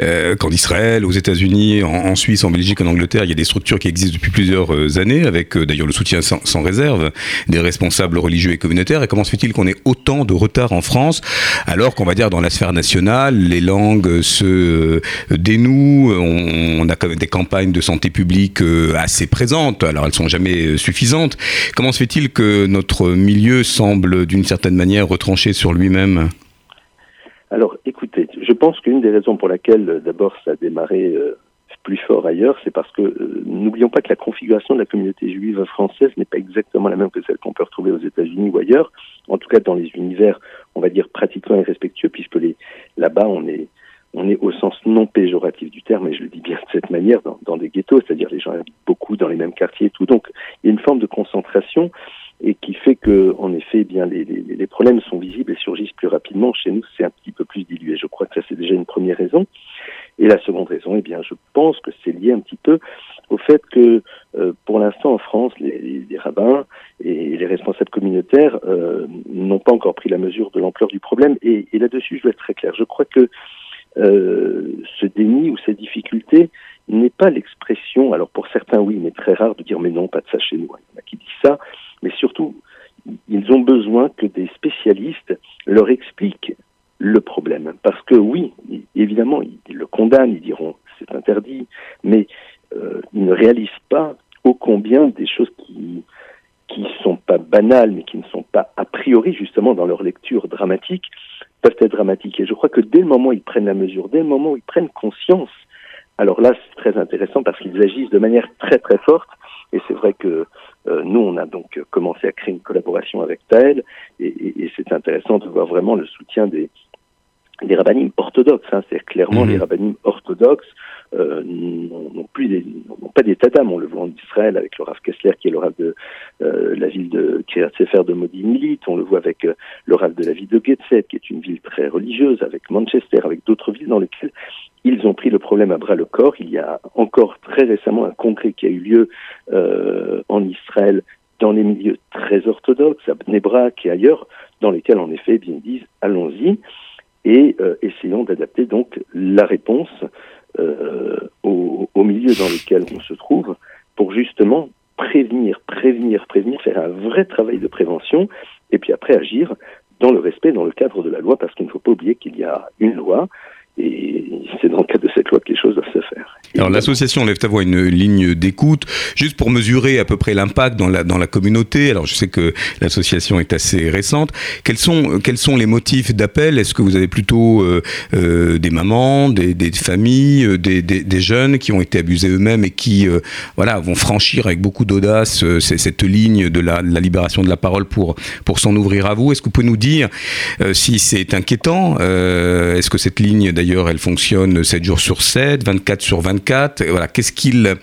euh, qu'en Israël, aux États-Unis, en, Suisse, en Belgique, en Angleterre, il y a des structures qui existent depuis plusieurs euh, années, avec euh, d'ailleurs le soutien sans, réserve des responsables religieux et communautaires. Et comment se fait-il qu'on ait autant de retard en France, alors qu'on va dire dans la sphère nationale, les langues se euh, dénouent, on, on, a quand même des campagnes de santé publique assez présentes, alors elles sont jamais suffisantes. Comment se fait-il que notre milieu semble d'une certaine manière retranché sur lui-même? Alors, écoutez, pense qu'une des raisons pour laquelle, d'abord, ça a démarré euh, plus fort ailleurs, c'est parce que euh, n'oublions pas que la configuration de la communauté juive française n'est pas exactement la même que celle qu'on peut retrouver aux États-Unis ou ailleurs. En tout cas, dans les univers, on va dire pratiquement irrespectueux, puisque là-bas, on est on est au sens non péjoratif du terme, et je le dis bien de cette manière, dans, dans des ghettos, c'est-à-dire les gens habitent beaucoup dans les mêmes quartiers et tout. Donc, il y a une forme de concentration et qui fait que, en effet, eh bien les, les, les, problèmes sont visibles et surgissent plus rapidement. Chez nous, c'est un petit peu plus dilué. Je crois que ça, c'est déjà une première raison. Et la seconde raison, eh bien, je pense que c'est lié un petit peu au fait que, euh, pour l'instant, en France, les, les, rabbins et les responsables communautaires euh, n'ont pas encore pris la mesure de l'ampleur du problème. Et, et là-dessus, je vais être très clair. Je crois que euh, ce déni ou cette difficulté n'est pas l'expression, alors pour certains oui, mais très rare de dire mais non, pas de ça chez nous. Il y en a qui disent ça, mais surtout, ils ont besoin que des spécialistes leur expliquent le problème. Parce que oui, évidemment, ils le condamnent, ils diront c'est interdit, mais euh, ils ne réalisent pas ô combien des choses qui qui sont pas banales, mais qui ne sont pas a priori justement dans leur lecture dramatique, peuvent être dramatiques. Et je crois que dès le moment où ils prennent la mesure, dès le moment où ils prennent conscience, alors là c'est très intéressant parce qu'ils agissent de manière très très forte. Et c'est vrai que nous, on a donc commencé à créer une collaboration avec Taël, et, et, et c'est intéressant de voir vraiment le soutien des, des rabbinimes orthodoxes. Hein, c'est clairement mmh. les rabbinimes orthodoxes euh, n'ont plus des, n'ont pas d'état d'âme. On le voit en Israël avec le Rav Kessler qui est le Rav de euh, la ville de Kiryat Sefer de Modi Milit. On le voit avec euh, le Rav de la ville de Getset qui est une ville très religieuse, avec Manchester, avec d'autres villes dans lesquelles ils ont pris le problème à bras le corps. Il y a encore très récemment un congrès qui a eu lieu euh, en Israël dans les milieux très orthodoxes, à Bnebrak et ailleurs, dans lesquels en effet bien disent allons-y et euh, essayons d'adapter donc la réponse euh, au, au, milieu dans lequel on se trouve pour justement prévenir, prévenir, prévenir, faire un vrai travail de prévention et puis après agir dans le respect, dans le cadre de la loi, parce qu'il ne faut pas oublier qu'il y a une loi et c'est dans le cadre de cette loi que les choses doivent se faire. Alors l'association Lève ta voix une ligne d'écoute, juste pour mesurer à peu près l'impact dans la, dans la communauté. Alors je sais que l'association est assez récente. Quels sont, quels sont les motifs d'appel? Est-ce que vous avez plutôt euh, euh, des mamans, des, des familles, euh, des, des, jeunes qui ont été abusés eux-mêmes et qui voilà, vont franchir avec beaucoup d'audace cette ligne de la, de la, libération de la parole pour, pour s'en ouvrir à vous? Est-ce que vous pouvez nous dire si c'est inquiétant Est-ce que cette ligne d'ailleurs elle fonctionne 7 jours sur 7, 24 sur 24 voilà, qu'est-ce qu'il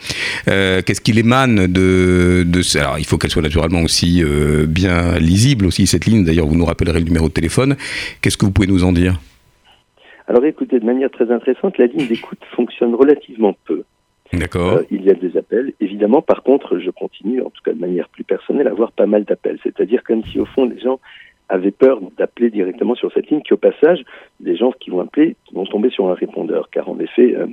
euh, qu'est-ce qu'il émane de, de alors il faut qu'elle soit naturellement aussi euh, bien lisible aussi cette ligne. D'ailleurs, vous nous rappellerez le numéro de téléphone. Qu'est-ce que vous pouvez nous en dire? Alors écoutez, de manière très intéressante, la ligne d'écoute fonctionne relativement peu. D'accord. Euh, il y a des appels. Évidemment, par contre, je continue, en tout cas de manière plus personnelle, à avoir pas mal d'appels. C'est-à-dire comme si au fond les gens avaient peur d'appeler directement sur cette ligne, qui au passage, des gens qui vont appeler vont tomber sur un répondeur. Car en effet, euh,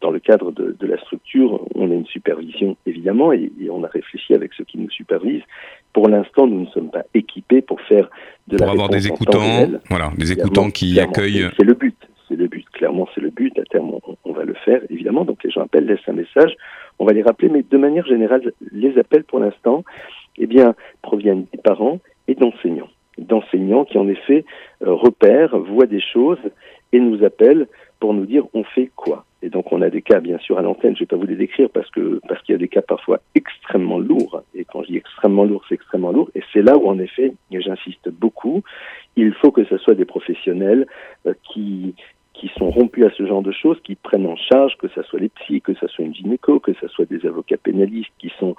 dans le cadre de, de, la structure, on a une supervision évidemment et, et, on a réfléchi avec ceux qui nous supervisent. Pour l'instant, nous ne sommes pas équipés pour faire de pour la avoir des écoutants, voilà, des écoutants qui accueillent. C'est le but, c'est le but. Clairement, c'est le but. À terme, on, on, va le faire évidemment. Donc les gens appellent, laissent un message, on va les rappeler, mais de manière générale, les appels pour l'instant, eh bien, proviennent des parents et d'enseignants d'enseignants qui en effet euh, repèrent, voient des choses et nous appellent pour nous dire on fait quoi. Et donc on a des cas bien sûr à l'antenne, je ne vais pas vous les décrire parce que parce qu'il y a des cas parfois extrêmement lourds. Et quand je dis extrêmement lourd, c'est extrêmement lourd. Et c'est là où en effet, et j'insiste beaucoup, il faut que ce soit des professionnels euh, qui qui sont rompus à ce genre de choses, qui prennent en charge, que ce soit les psys, que ce soit une gynéco, que ce soit des avocats pénalistes qui sont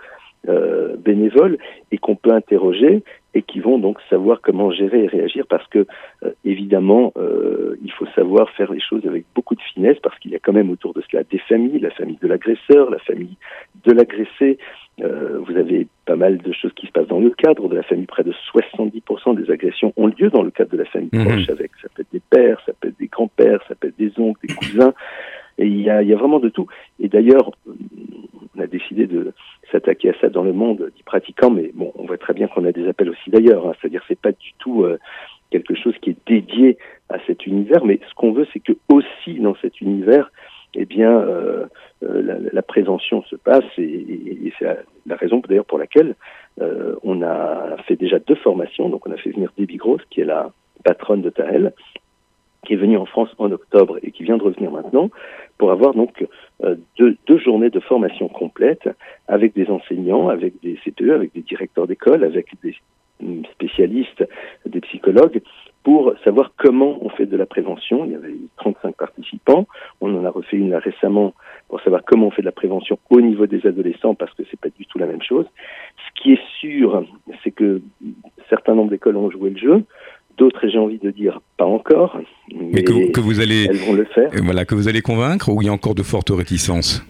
euh, bénévoles et qu'on peut interroger et qui vont donc savoir comment gérer et réagir parce que euh, évidemment euh, il faut savoir faire les choses avec beaucoup de finesse parce qu'il y a quand même autour de cela des familles, la famille de l'agresseur, la famille de l'agressé. Euh, vous avez pas mal de choses qui se passent dans le cadre de la famille. Près de 70% des agressions ont lieu dans le cadre de la famille mmh. proche. Avec ça peut être des pères, ça peut être des grands-pères, ça peut être des oncles, des cousins. Et il y a, il y a vraiment de tout. Et d'ailleurs, on a décidé de s'attaquer à ça dans le monde dit pratiquant, mais bon, on voit très bien qu'on a des appels aussi d'ailleurs. Hein, C'est-à-dire, c'est pas du tout euh, quelque chose qui est dédié à cet univers, mais ce qu'on veut, c'est que aussi dans cet univers, eh bien, euh, euh, la, la, se passe, et, et, et c'est la, la, raison d'ailleurs pour laquelle euh, on a fait déjà deux formations. Donc, on a fait venir Debbie Gross, qui est la patronne de Tahel, qui est venue en France en octobre et qui vient de revenir maintenant, pour avoir donc euh, deux, deux, journées de formation complète avec des enseignants, avec des CPE, avec des directeurs d'école, avec des spécialistes, des psychologues, pour savoir comment on fait de la prévention. Il y avait 35 participants. On en a refait une là récemment pour savoir comment on fait de la prévention au niveau des adolescents parce que c'est pas du tout la même chose. Ce qui est sûr, c'est que certains nombres d'écoles ont joué le jeu. D'autres, j'ai envie de dire, pas encore. Mais, mais que, que, vous allez, elles vont le faire. Voilà, que vous allez convaincre ou il y a encore de fortes réticences?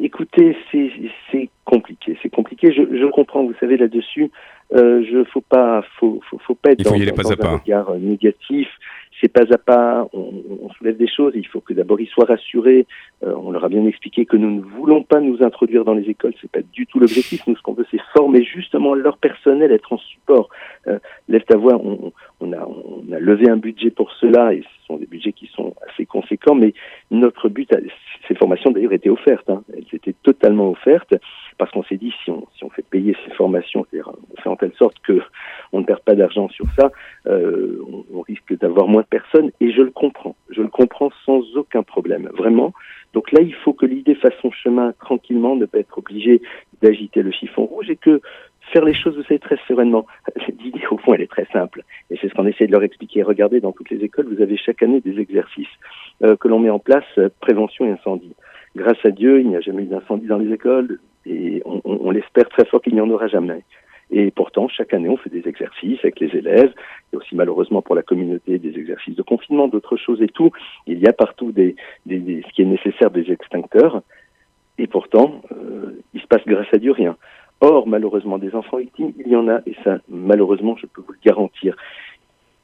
Écoutez, c'est compliqué. C'est compliqué. Je, je, comprends. Vous savez là-dessus, euh, je faut pas, faut, faut, faut pas être il faut dans, y aller dans, pas dans à pas. un regard négatif. C'est pas à pas. On, soulève des choses. Il faut que d'abord ils soient rassurés. Euh, on leur a bien expliqué que nous ne voulons pas nous introduire dans les écoles. C'est pas du tout l'objectif. Nous, ce qu'on veut, c'est former justement leur personnel, être en support. Euh, Lève ta voix. On, on, a, on a levé un budget pour cela et sont des budgets qui sont assez conséquents. Mais notre but, ces formations d'ailleurs étaient offertes. Hein. Elles étaient totalement offertes parce qu'on s'est dit si on, fait payer ces formations, c'est-à-dire on fait en telle sorte que on ne perd pas d'argent sur ça, euh, on, on, risque d'avoir moins de personnes et je le comprends, je le comprends sans aucun problème, vraiment. Donc là, il faut que l'idée fasse son chemin tranquillement, ne pas être obligé d'agiter le chiffon rouge et que faire les choses, vous savez, très sereinement. [LAUGHS] L'idée, au fond, elle est très simple. C'est ce qu'on essaie de leur expliquer. Regardez, dans toutes les écoles, vous avez chaque année des exercices euh, que l'on met en place, euh, prévention et incendie. Grâce à Dieu, il n'y a jamais eu d'incendie dans les écoles et on, l'espère très fort qu'il n'y en aura jamais. Et pourtant, chaque année, on fait des exercices avec les élèves, et aussi malheureusement pour la communauté des exercices de confinement, d'autres choses et tout. Il y a partout des, ce qui est nécessaire des extincteurs, et pourtant, euh, il se passe grâce à Dieu rien. Or, malheureusement, des enfants victimes, il y en a, et ça, malheureusement, je peux vous le garantir.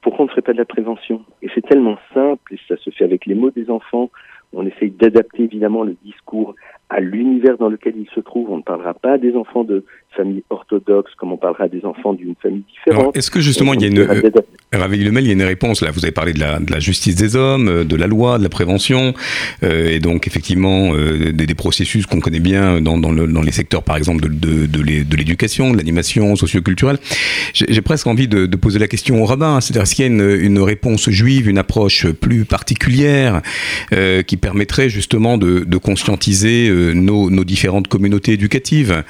Pourquoi on ne ferait pas de la prévention? Et c'est tellement simple, et ça se fait avec les mots des enfants. On essaye d'adapter évidemment le discours à l'univers dans lequel il se trouve. On ne parlera pas des enfants de familles orthodoxes comme on parlera des enfants d'une famille différente. Est-ce que justement il y a une euh, Lemel, il y a une réponse là. Vous avez parlé de la, de la, justice des hommes, euh, de la loi, de la prévention, euh, et donc effectivement euh, des, des, processus qu'on connaît bien dans, dans, le, dans, les secteurs par exemple de, l'éducation, de l'animation socioculturelle. J'ai presque envie de, de, poser la question au rabbin, c'est-à-dire est-ce qu'il y a une, une, réponse juive, une approche plus particulière qui permettrait justement de conscientiser nos, nos, différentes communautés éducatives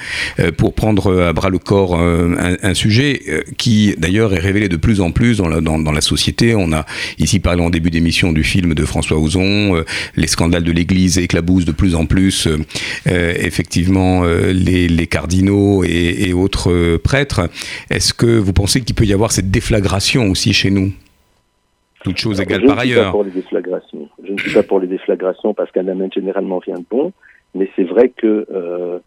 pour prendre à bras le corps euh, un, un sujet euh, qui d'ailleurs est révélé de plus en plus dans la, dans, dans la société. On a ici parlé en début d'émission du film de François Ozon, euh, les scandales de l'Église éclaboussent de plus en plus effectivement les, les, cardinaux et, et autres prêtres. Est-ce que vous pensez qu'il peut y avoir cette déflagration aussi chez nous? Toutes choses égales par ailleurs. Je ne suis pas pour les déflagrations parce qu'un amène généralement rien de bon, mais c'est vrai que euh,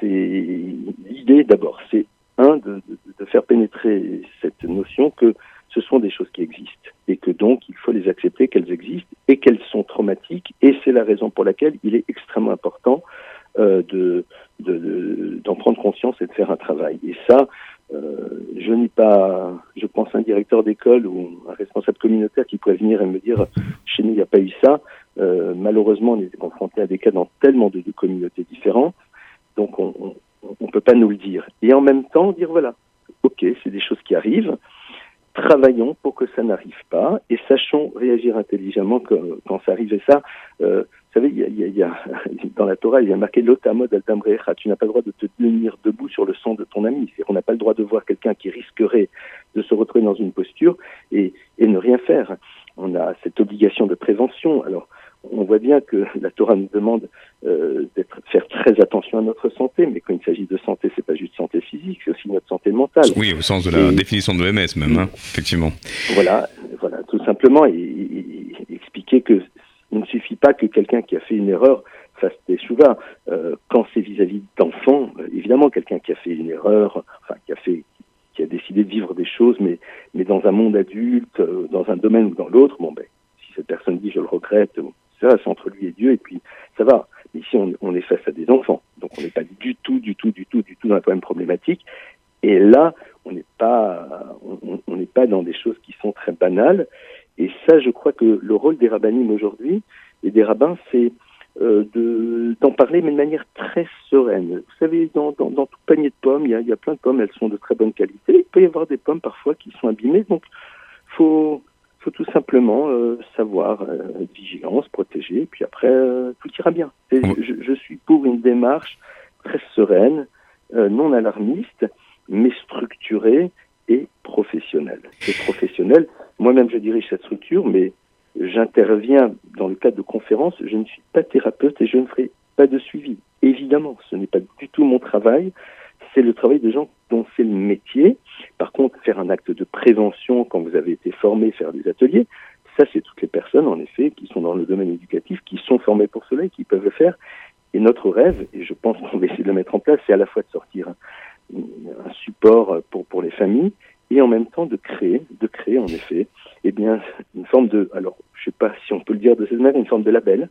c'est l'idée d'abord, c'est un de, de, de, faire pénétrer cette notion que ce sont des choses qui existent et que donc il faut les accepter qu'elles existent et qu'elles sont traumatiques et c'est la raison pour laquelle il est extrêmement important euh, de d'en prendre conscience et de faire un travail. Et ça, euh, je n'ai pas, je pense, un directeur d'école ou un responsable communautaire qui pourrait venir et me dire chez nous il n'y a pas eu ça. Euh, malheureusement, on est confronté à des cas dans tellement de, communautés différentes donc on ne peut pas nous le dire. Et en même temps dire voilà, ok, c'est des choses qui arrivent, travaillons pour que ça n'arrive pas et sachons réagir intelligemment quand, ça arrive. Et ça, euh, vous savez, y a, [LAUGHS] dans la Torah, il y a marqué l'otamod al tu n'as pas le droit de te tenir debout sur le sang de ton ami. Qu'on n'a pas le droit de voir quelqu'un qui risquerait de se retrouver dans une posture et, et ne rien faire. On a cette obligation de prévention. Alors, on voit bien que [LAUGHS] la Torah nous demande euh, d'être faire très attention à notre santé, mais quand il s'agit de santé, c'est pas juste santé physique, c'est aussi notre santé mentale. Oui, au sens de la et, définition de l'OMS même, hein, effectivement. Voilà, voilà, tout simplement, et, et, expliquer que il ne suffit pas que quelqu'un qui a fait une erreur fasse des chouvas. Euh, quand c'est vis-à-vis d'enfants, euh, évidemment, quelqu'un qui a fait une erreur, enfin, qui a fait qui a décidé de vivre des choses, mais, mais dans un monde adulte, euh, dans un domaine ou dans l'autre, bon ben, si cette personne dit je le regrette, ça, c'est entre lui et Dieu, et puis ça va. Ici, on, on, est face à des enfants, donc on n'est pas du tout, du tout, du tout, du tout dans la même problématique. Et là, on n'est pas, on n'est pas dans des choses qui sont très banales. Et ça, je crois que le rôle des rabbinimes aujourd'hui et des rabbins, c'est euh, d'en parler, mais de manière très sereine. Vous savez, dans, dans, dans tout panier de pommes, il y, a, il y a plein de pommes, elles sont de très bonne qualité. Il peut y avoir des pommes parfois qui sont abîmées, donc faut faut tout simplement euh, savoir euh, être vigilant, se protéger, et puis après, euh, tout ira bien. Je, je, suis pour une démarche très sereine, non alarmiste, mais structurée et professionnelle. C'est professionnel. Moi-même, je dirige cette structure, mais j'interviens dans le cadre de conférences. Je ne suis pas thérapeute et je ne ferai pas de suivi. Évidemment, ce n'est pas du tout mon travail. C'est le travail de gens dont c'est le métier. Par contre, faire un acte de prévention quand vous avez été formé, faire des ateliers, ça, c'est toutes les personnes, en effet, qui sont dans le domaine éducatif, qui sont formées pour cela et qui peuvent le faire. Et notre rêve, et je pense qu'on va essayer de le mettre en place, c'est à la fois de sortir un, support pour, les familles et en même temps de créer, de créer en effet, eh bien, une forme de, alors, je sais pas si on peut le dire de cette manière, une forme de label,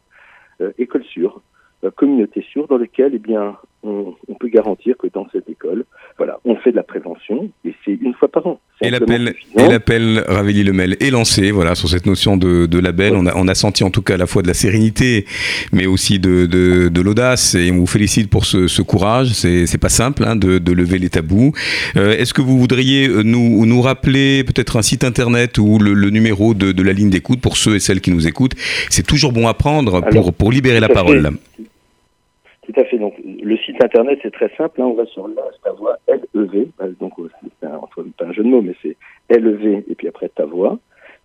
euh, école sûre, euh, communauté sûre, dans lequel, eh bien, on, on, peut garantir que dans cette école, voilà, on fait de la prévention et c'est une fois par an. Et l'appel, et l'appel Ravelli Lemel est lancé, voilà, sur cette notion de, de label. Ouais. On, a, on a senti en tout cas à la fois de la sérénité, mais aussi de, de, de l'audace. Et on vous félicite pour ce, ce courage. C'est, c'est pas simple hein, de, lever les tabous. Euh, est-ce que vous voudriez nous, nous rappeler peut-être un site internet ou le, le numéro de, de la ligne d'écoute pour ceux et celles qui nous écoutent? C'est toujours bon à prendre pour, Alors, pour libérer la parole. Fait. Tout à fait. Donc, le site internet, c'est très simple. Hein. On va sur la ta voix, L-E-V. Donc, c'est un, pas un jeu de mots, mais c'est L-E-V et puis après ta voix.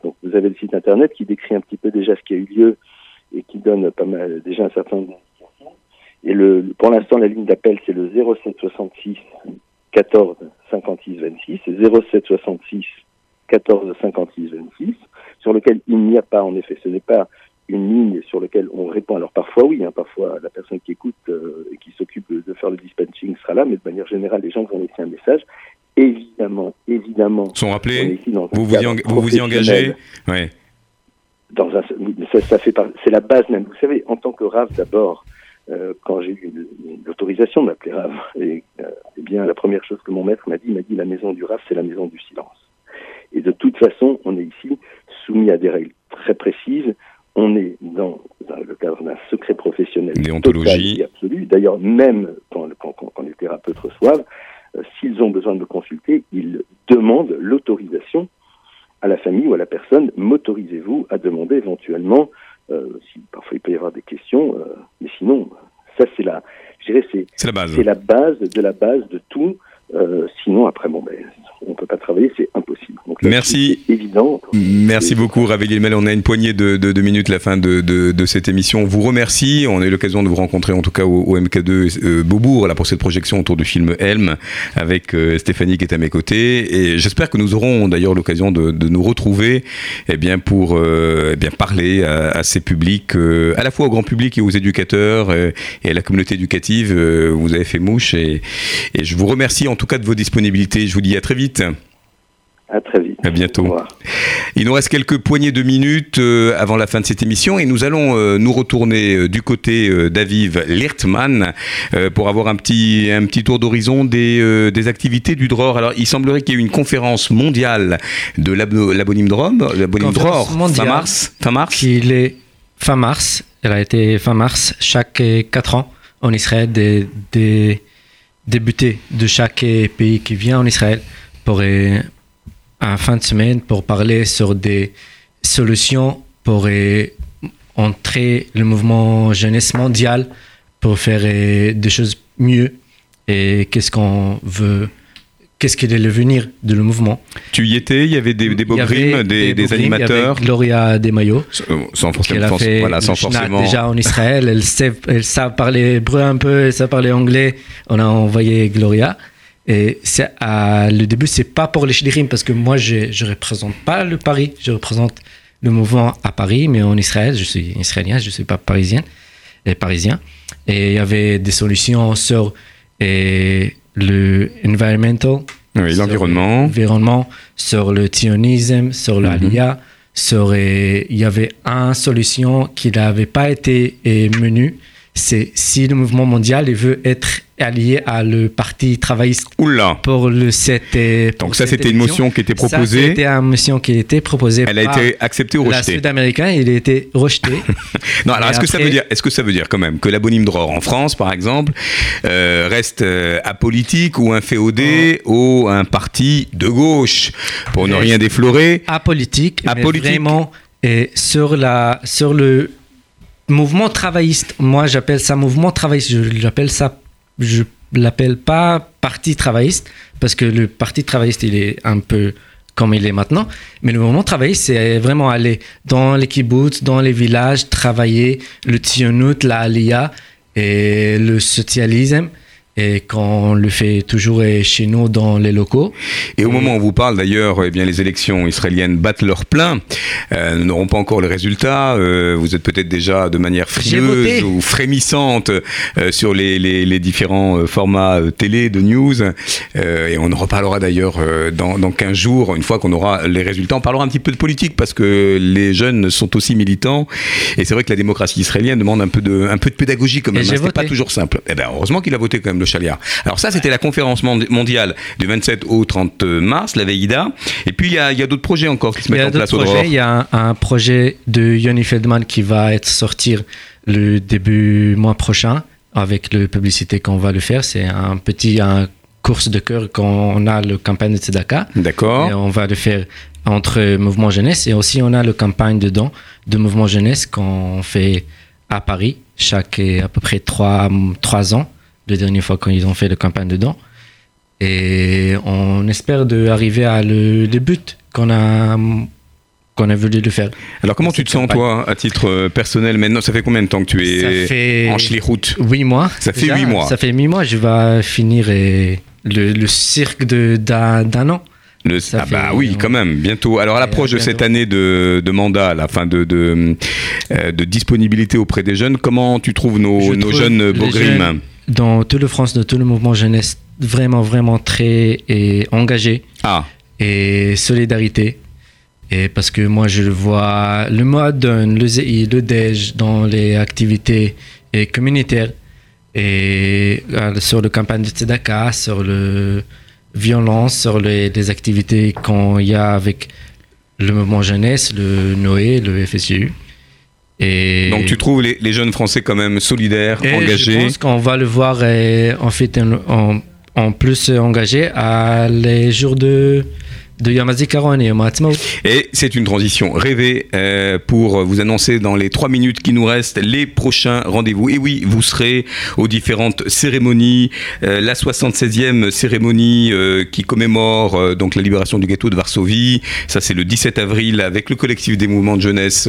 Donc, vous avez le site internet qui décrit un petit peu déjà ce qui a eu lieu et qui donne déjà un certain nombre d'indications. Et le, pour l'instant, la ligne d'appel, c'est le 07 66 14 56 26. C'est 07 66 14 56 26, sur lequel il n'y a pas, en effet, ce n'est pas une ligne sur laquelle on répond. Alors parfois oui, hein, parfois la personne qui écoute euh, et qui s'occupe de faire le dispatching sera là, mais de manière générale, les gens vont laisser un message. Évidemment, évidemment. Sont rappelés. Vous vous, y vous vous y engagez. Ouais. Dans un, ça, ça fait c'est la base même. Vous savez, en tant que RAF d'abord, euh, quand j'ai eu l'autorisation de m'appeler Rav, et, euh, eh bien, la première chose que mon maître m'a dit, il m'a dit la maison du Rav, c'est la maison du silence. Et de toute façon, on est ici soumis à des règles très précises. On est dans, le cadre d'un secret professionnel Déontologie. absolu. D'ailleurs, même quand, quand, quand- quand les thérapeutes reçoivent, euh, s'ils ont besoin de me consulter, ils demandent l'autorisation à la famille ou à la personne. M'autorisez-vous à demander éventuellement, euh, si parfois il peut y avoir des questions, euh, mais sinon, ça c'est la, je dirais, c'est C'est la base. c'est la base de la base de tout. Euh, sinon, après, bon, ben, on peut pas travailler, c'est impossible. Donc, là, Merci. Évident. Merci beaucoup, Ravel Ilmel. On a une poignée de, de, de minutes, la fin de, de, de cette émission. On vous remercie. On a eu l'occasion de vous rencontrer, en tout cas, au, au MK2 euh, Beaubourg, là, pour cette projection autour du film Helm, avec euh, Stéphanie qui est à mes côtés. Et j'espère que nous aurons d'ailleurs l'occasion de, de nous retrouver eh bien, pour euh, eh bien, parler à, à ces publics, euh, à la fois au grand public et aux éducateurs euh, et à la communauté éducative. Euh, vous avez fait mouche et, et je vous remercie en tout cas de vos disponibilités. Je vous dis à très vite. À très vite. À bientôt. Il nous reste quelques poignées de minutes euh, avant la fin de cette émission et nous allons euh, nous retourner euh, du côté d'Aviv Lirtman pour avoir un petit, un petit tour d'horizon des, des activités du DROR. Alors, il semblerait qu'il y ait une conférence mondiale de l'abo- l'abonyme DROR, l'abonyme Conférence DROR, fin mars. Fin mars. qu'il est fin mars. Elle a été fin mars chaque 4 ans en Israël des, des députés de chaque pays qui vient en Israël pour euh, un fin de semaine pour parler sur des solutions pour euh, entrer le mouvement jeunesse mondial pour faire euh, des choses mieux. Et qu'est-ce qu'on veut qu'est-ce qu'il est le venir de le mouvement? Tu y étais, il y avait des, des avait bogrim, des, des bogrim, il y avait animateurs? Gloria Euh, Sans forcément, sans- voilà, sans forcément. déjà en Israël. Elle sait, elle sait parler hébreu un peu, elle sait parler anglais. On a envoyé Gloria. Et c'est à, le début, c'est pas pour les shlirim parce que moi, je, je représente pas le Paris. Je représente le mouvement à Paris, mais en Israël, je suis israélien, je suis pas parisien et parisien. Et il y avait des solutions sur et, le environmental, Oui, sur l'environnement. l'environnement, sur le sionisme, sur l'ALIA. Sur, euh, il y avait une solution qui n'avait pas été euh, menue. C'est si le mouvement mondial veut être allié à le parti travailliste Oula pour le pour Donc ça, c'était une motion qui était Ça, proposée. c'était une motion qui était proposée Elle a par été acceptée ou la rejetée Sud-Américain. Il a été rejeté. [LAUGHS] Non, alors est-ce que ça veut dire, est-ce que ça veut dire quand même que l'abonyme Dror en France, par exemple, euh, reste euh, apolitique ou inféodé Oh. ou un parti de gauche, pour ne rien déflorer? apolitique, mais Apolitique. vraiment et sur la sur le mouvement travailliste. Moi, j'appelle ça mouvement travailliste. Je l'appelle ça, je l'appelle pas parti travailliste parce que le parti travailliste il est un peu comme il est maintenant. Mais le mouvement travailliste, c'est vraiment aller dans les kibbutz, dans les villages, travailler le tzionut, la aliyah et le socialisme. Et qu'on le fait toujours chez nous dans les locaux. Et au moment où on vous parle d'ailleurs, eh bien les élections israéliennes battent leur plein. Euh, nous n'aurons pas encore les résultats. Euh, vous êtes peut-être déjà de manière voté. ou frémissante euh, sur les, les- les différents euh, formats télé de news. Et on en reparlera d'ailleurs dans, dans 15 jours, une fois qu'on aura les résultats. On parlera un petit peu de politique parce que les jeunes sont aussi militants. Et c'est vrai que la démocratie israélienne demande un peu de, un peu de pédagogie quand même. Hein. C'était pas toujours simple. Eh ben, heureusement qu'il a voté quand même Chaliar. Alors ça, c'était la conférence mondi- mondiale du 27 au 30 mars, la VEIDA. Et puis il y a, d'autres projets encore qui se mettent a en place au projets. dehors. Il y a un, un projet de Yoni Feldman qui va être sortir le début mois prochain avec le publicité qu'on va le faire. C'est un petit un course de cœur qu'on a le campagne de Tzedaka. Et D'accord. on va le faire entre mouvement jeunesse et aussi on a le campagne dedans de mouvement jeunesse qu'on fait à Paris chaque à peu près trois, trois ans. La dernière fois quand ils ont fait le campagne dedans. Et on espère d'arriver à le, le but qu'on a, qu'on a voulu le faire. Alors comment tu te sens toi, à titre euh, personnel maintenant? Ça fait combien de temps que tu es fait en Schlichut huit mois. Ça fait déjà. huit mois. Ça fait huit mois. Je vais finir euh, le, le cirque d'un an. Le- ah bah fait- oui, quand même, bientôt. Alors à l'approche de cette année de, de mandat, la fin de, de, euh, de disponibilité auprès des jeunes, comment tu trouves nos, Je nos trouve jeunes Bogrim Dans toute la France, dans tout le mouvement jeunesse, vraiment, vraiment très et engagé Ah, et solidarité. Et parce que moi, je le vois, le moderne, le ZI, le DEJ dans les activités et communautaires. Et euh, sur le campagne de Tzedaka, sur le violence, sur les, les activités qu'on y a avec le mouvement jeunesse, le Noé, le FSU. Et Donc tu trouves les, les jeunes Français quand même solidaires, et Je engagés. pense qu'on va le voir euh, en fait en, en- en plus engagé à les jours de de Yom et Yom HaAtzmaut. Et c'est une transition rêvée euh, pour vous annoncer dans les trois minutes qui nous restent les prochains rendez-vous. Et oui, vous serez aux différentes cérémonies. Euh, la 76e cérémonie euh, qui commémore donc la libération du ghetto de Varsovie. Ça, c'est le 17 avril avec le collectif des mouvements de jeunesse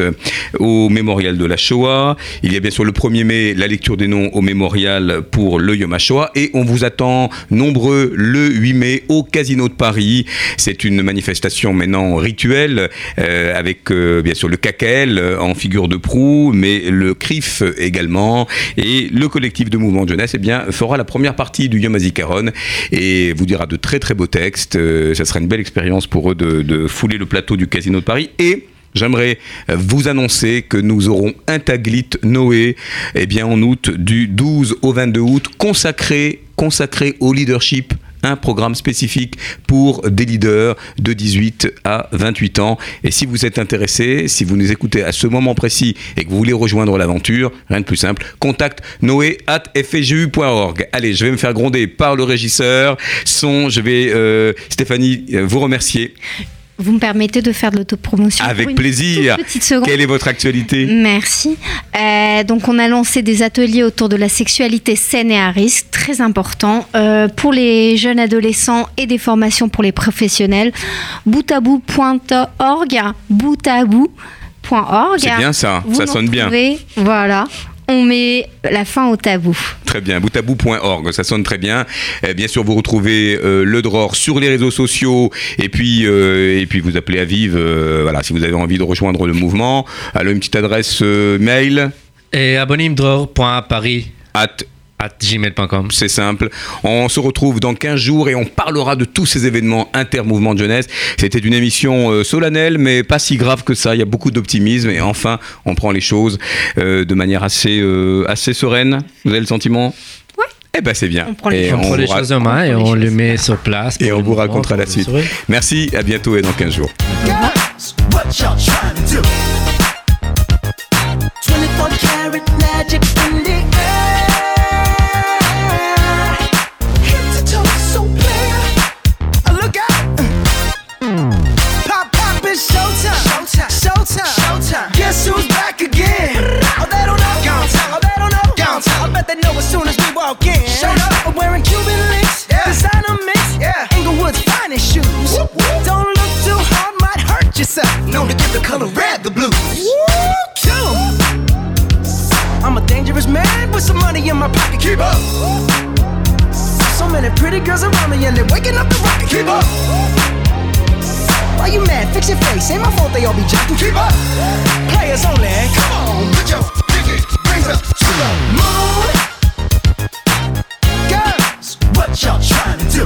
au mémorial de la Shoah. Il y a bien sûr le 1er mai la lecture des noms au mémorial pour le Yom HaShoah. Et on vous attend nombreux le 8 mai au Casino de Paris. C'est une manifestation maintenant rituelle euh, avec euh, bien sûr le CACEL euh, en figure de proue, mais le CRIF également. Et le collectif de mouvement de jeunesse eh bien, fera la première partie du Yom HaZikaron et vous dira de très très beaux textes. Ça sera une belle expérience pour eux de, de fouler le plateau du Casino de Paris. Et J'aimerais vous annoncer que nous aurons un Taglit Noé eh bien, en août du 12 au 22 août consacré, consacré au leadership un programme spécifique pour des leaders de 18 à 28 ans. Et si vous êtes intéressé, si vous nous écoutez à ce moment précis et que vous voulez rejoindre l'aventure, rien de plus simple, contact noé at fgu.org. Allez, je vais me faire gronder par le régisseur. Je vais, euh, Stéphanie, euh, vous remercier. Vous me permettez de faire de l'autopromotion Avec plaisir. petite seconde. Quelle est votre actualité Merci. Euh, donc, on a lancé des ateliers autour de la sexualité saine et à risque, très important, euh, pour les jeunes adolescents et des formations pour les professionnels. boutabou.org, boutabou.org. C'est bien ça, Vous ça sonne bien. Voilà. On met la fin au tabou. Très bien, boutabou.org, ça sonne très bien. Euh, bien sûr, vous retrouvez euh, le DROR sur les réseaux sociaux et puis, euh, et puis vous appelez Aviv, euh, voilà, si vous avez envie de rejoindre le mouvement. Alors, une petite adresse euh, mail, Et abonnimdror.paris at at gmail.com. c'est simple. On se retrouve dans 15 jours et on parlera de tous ces événements inter-mouvement de jeunesse. C'était une émission euh, solennelle, mais pas si grave que ça. Il y a beaucoup d'optimisme et enfin, on prend les choses euh, de manière assez, euh, assez sereine. Vous avez le sentiment? Ouais. Eh ben c'est bien. On prend les Et On prend les vous ra- choses en main et on les met sur place. Et on vous racontera la suite. Merci, à bientôt et dans 15 jours. Guess who's back again? Oh, they don't know. Gone Oh, they don't know. Gone I bet they know as soon as we walk in. Showed up. I'm wearing Cuban links. Yeah. Designer mix. Yeah. Inglewood's finest shoes. Don't look too hard, might hurt yourself. Known to give the color red the blues. Woo! I'm a dangerous man with some money in my pocket. Keep up. So many pretty girls around me and they're waking up the rocket. Keep up. Why you mad? Fix your face. Ain't my fault they all be jocking. Keep up. Players only. Come on, put your pinky rings up to the moon. Girls, what y'all trying to do?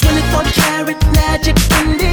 24 karat magic in the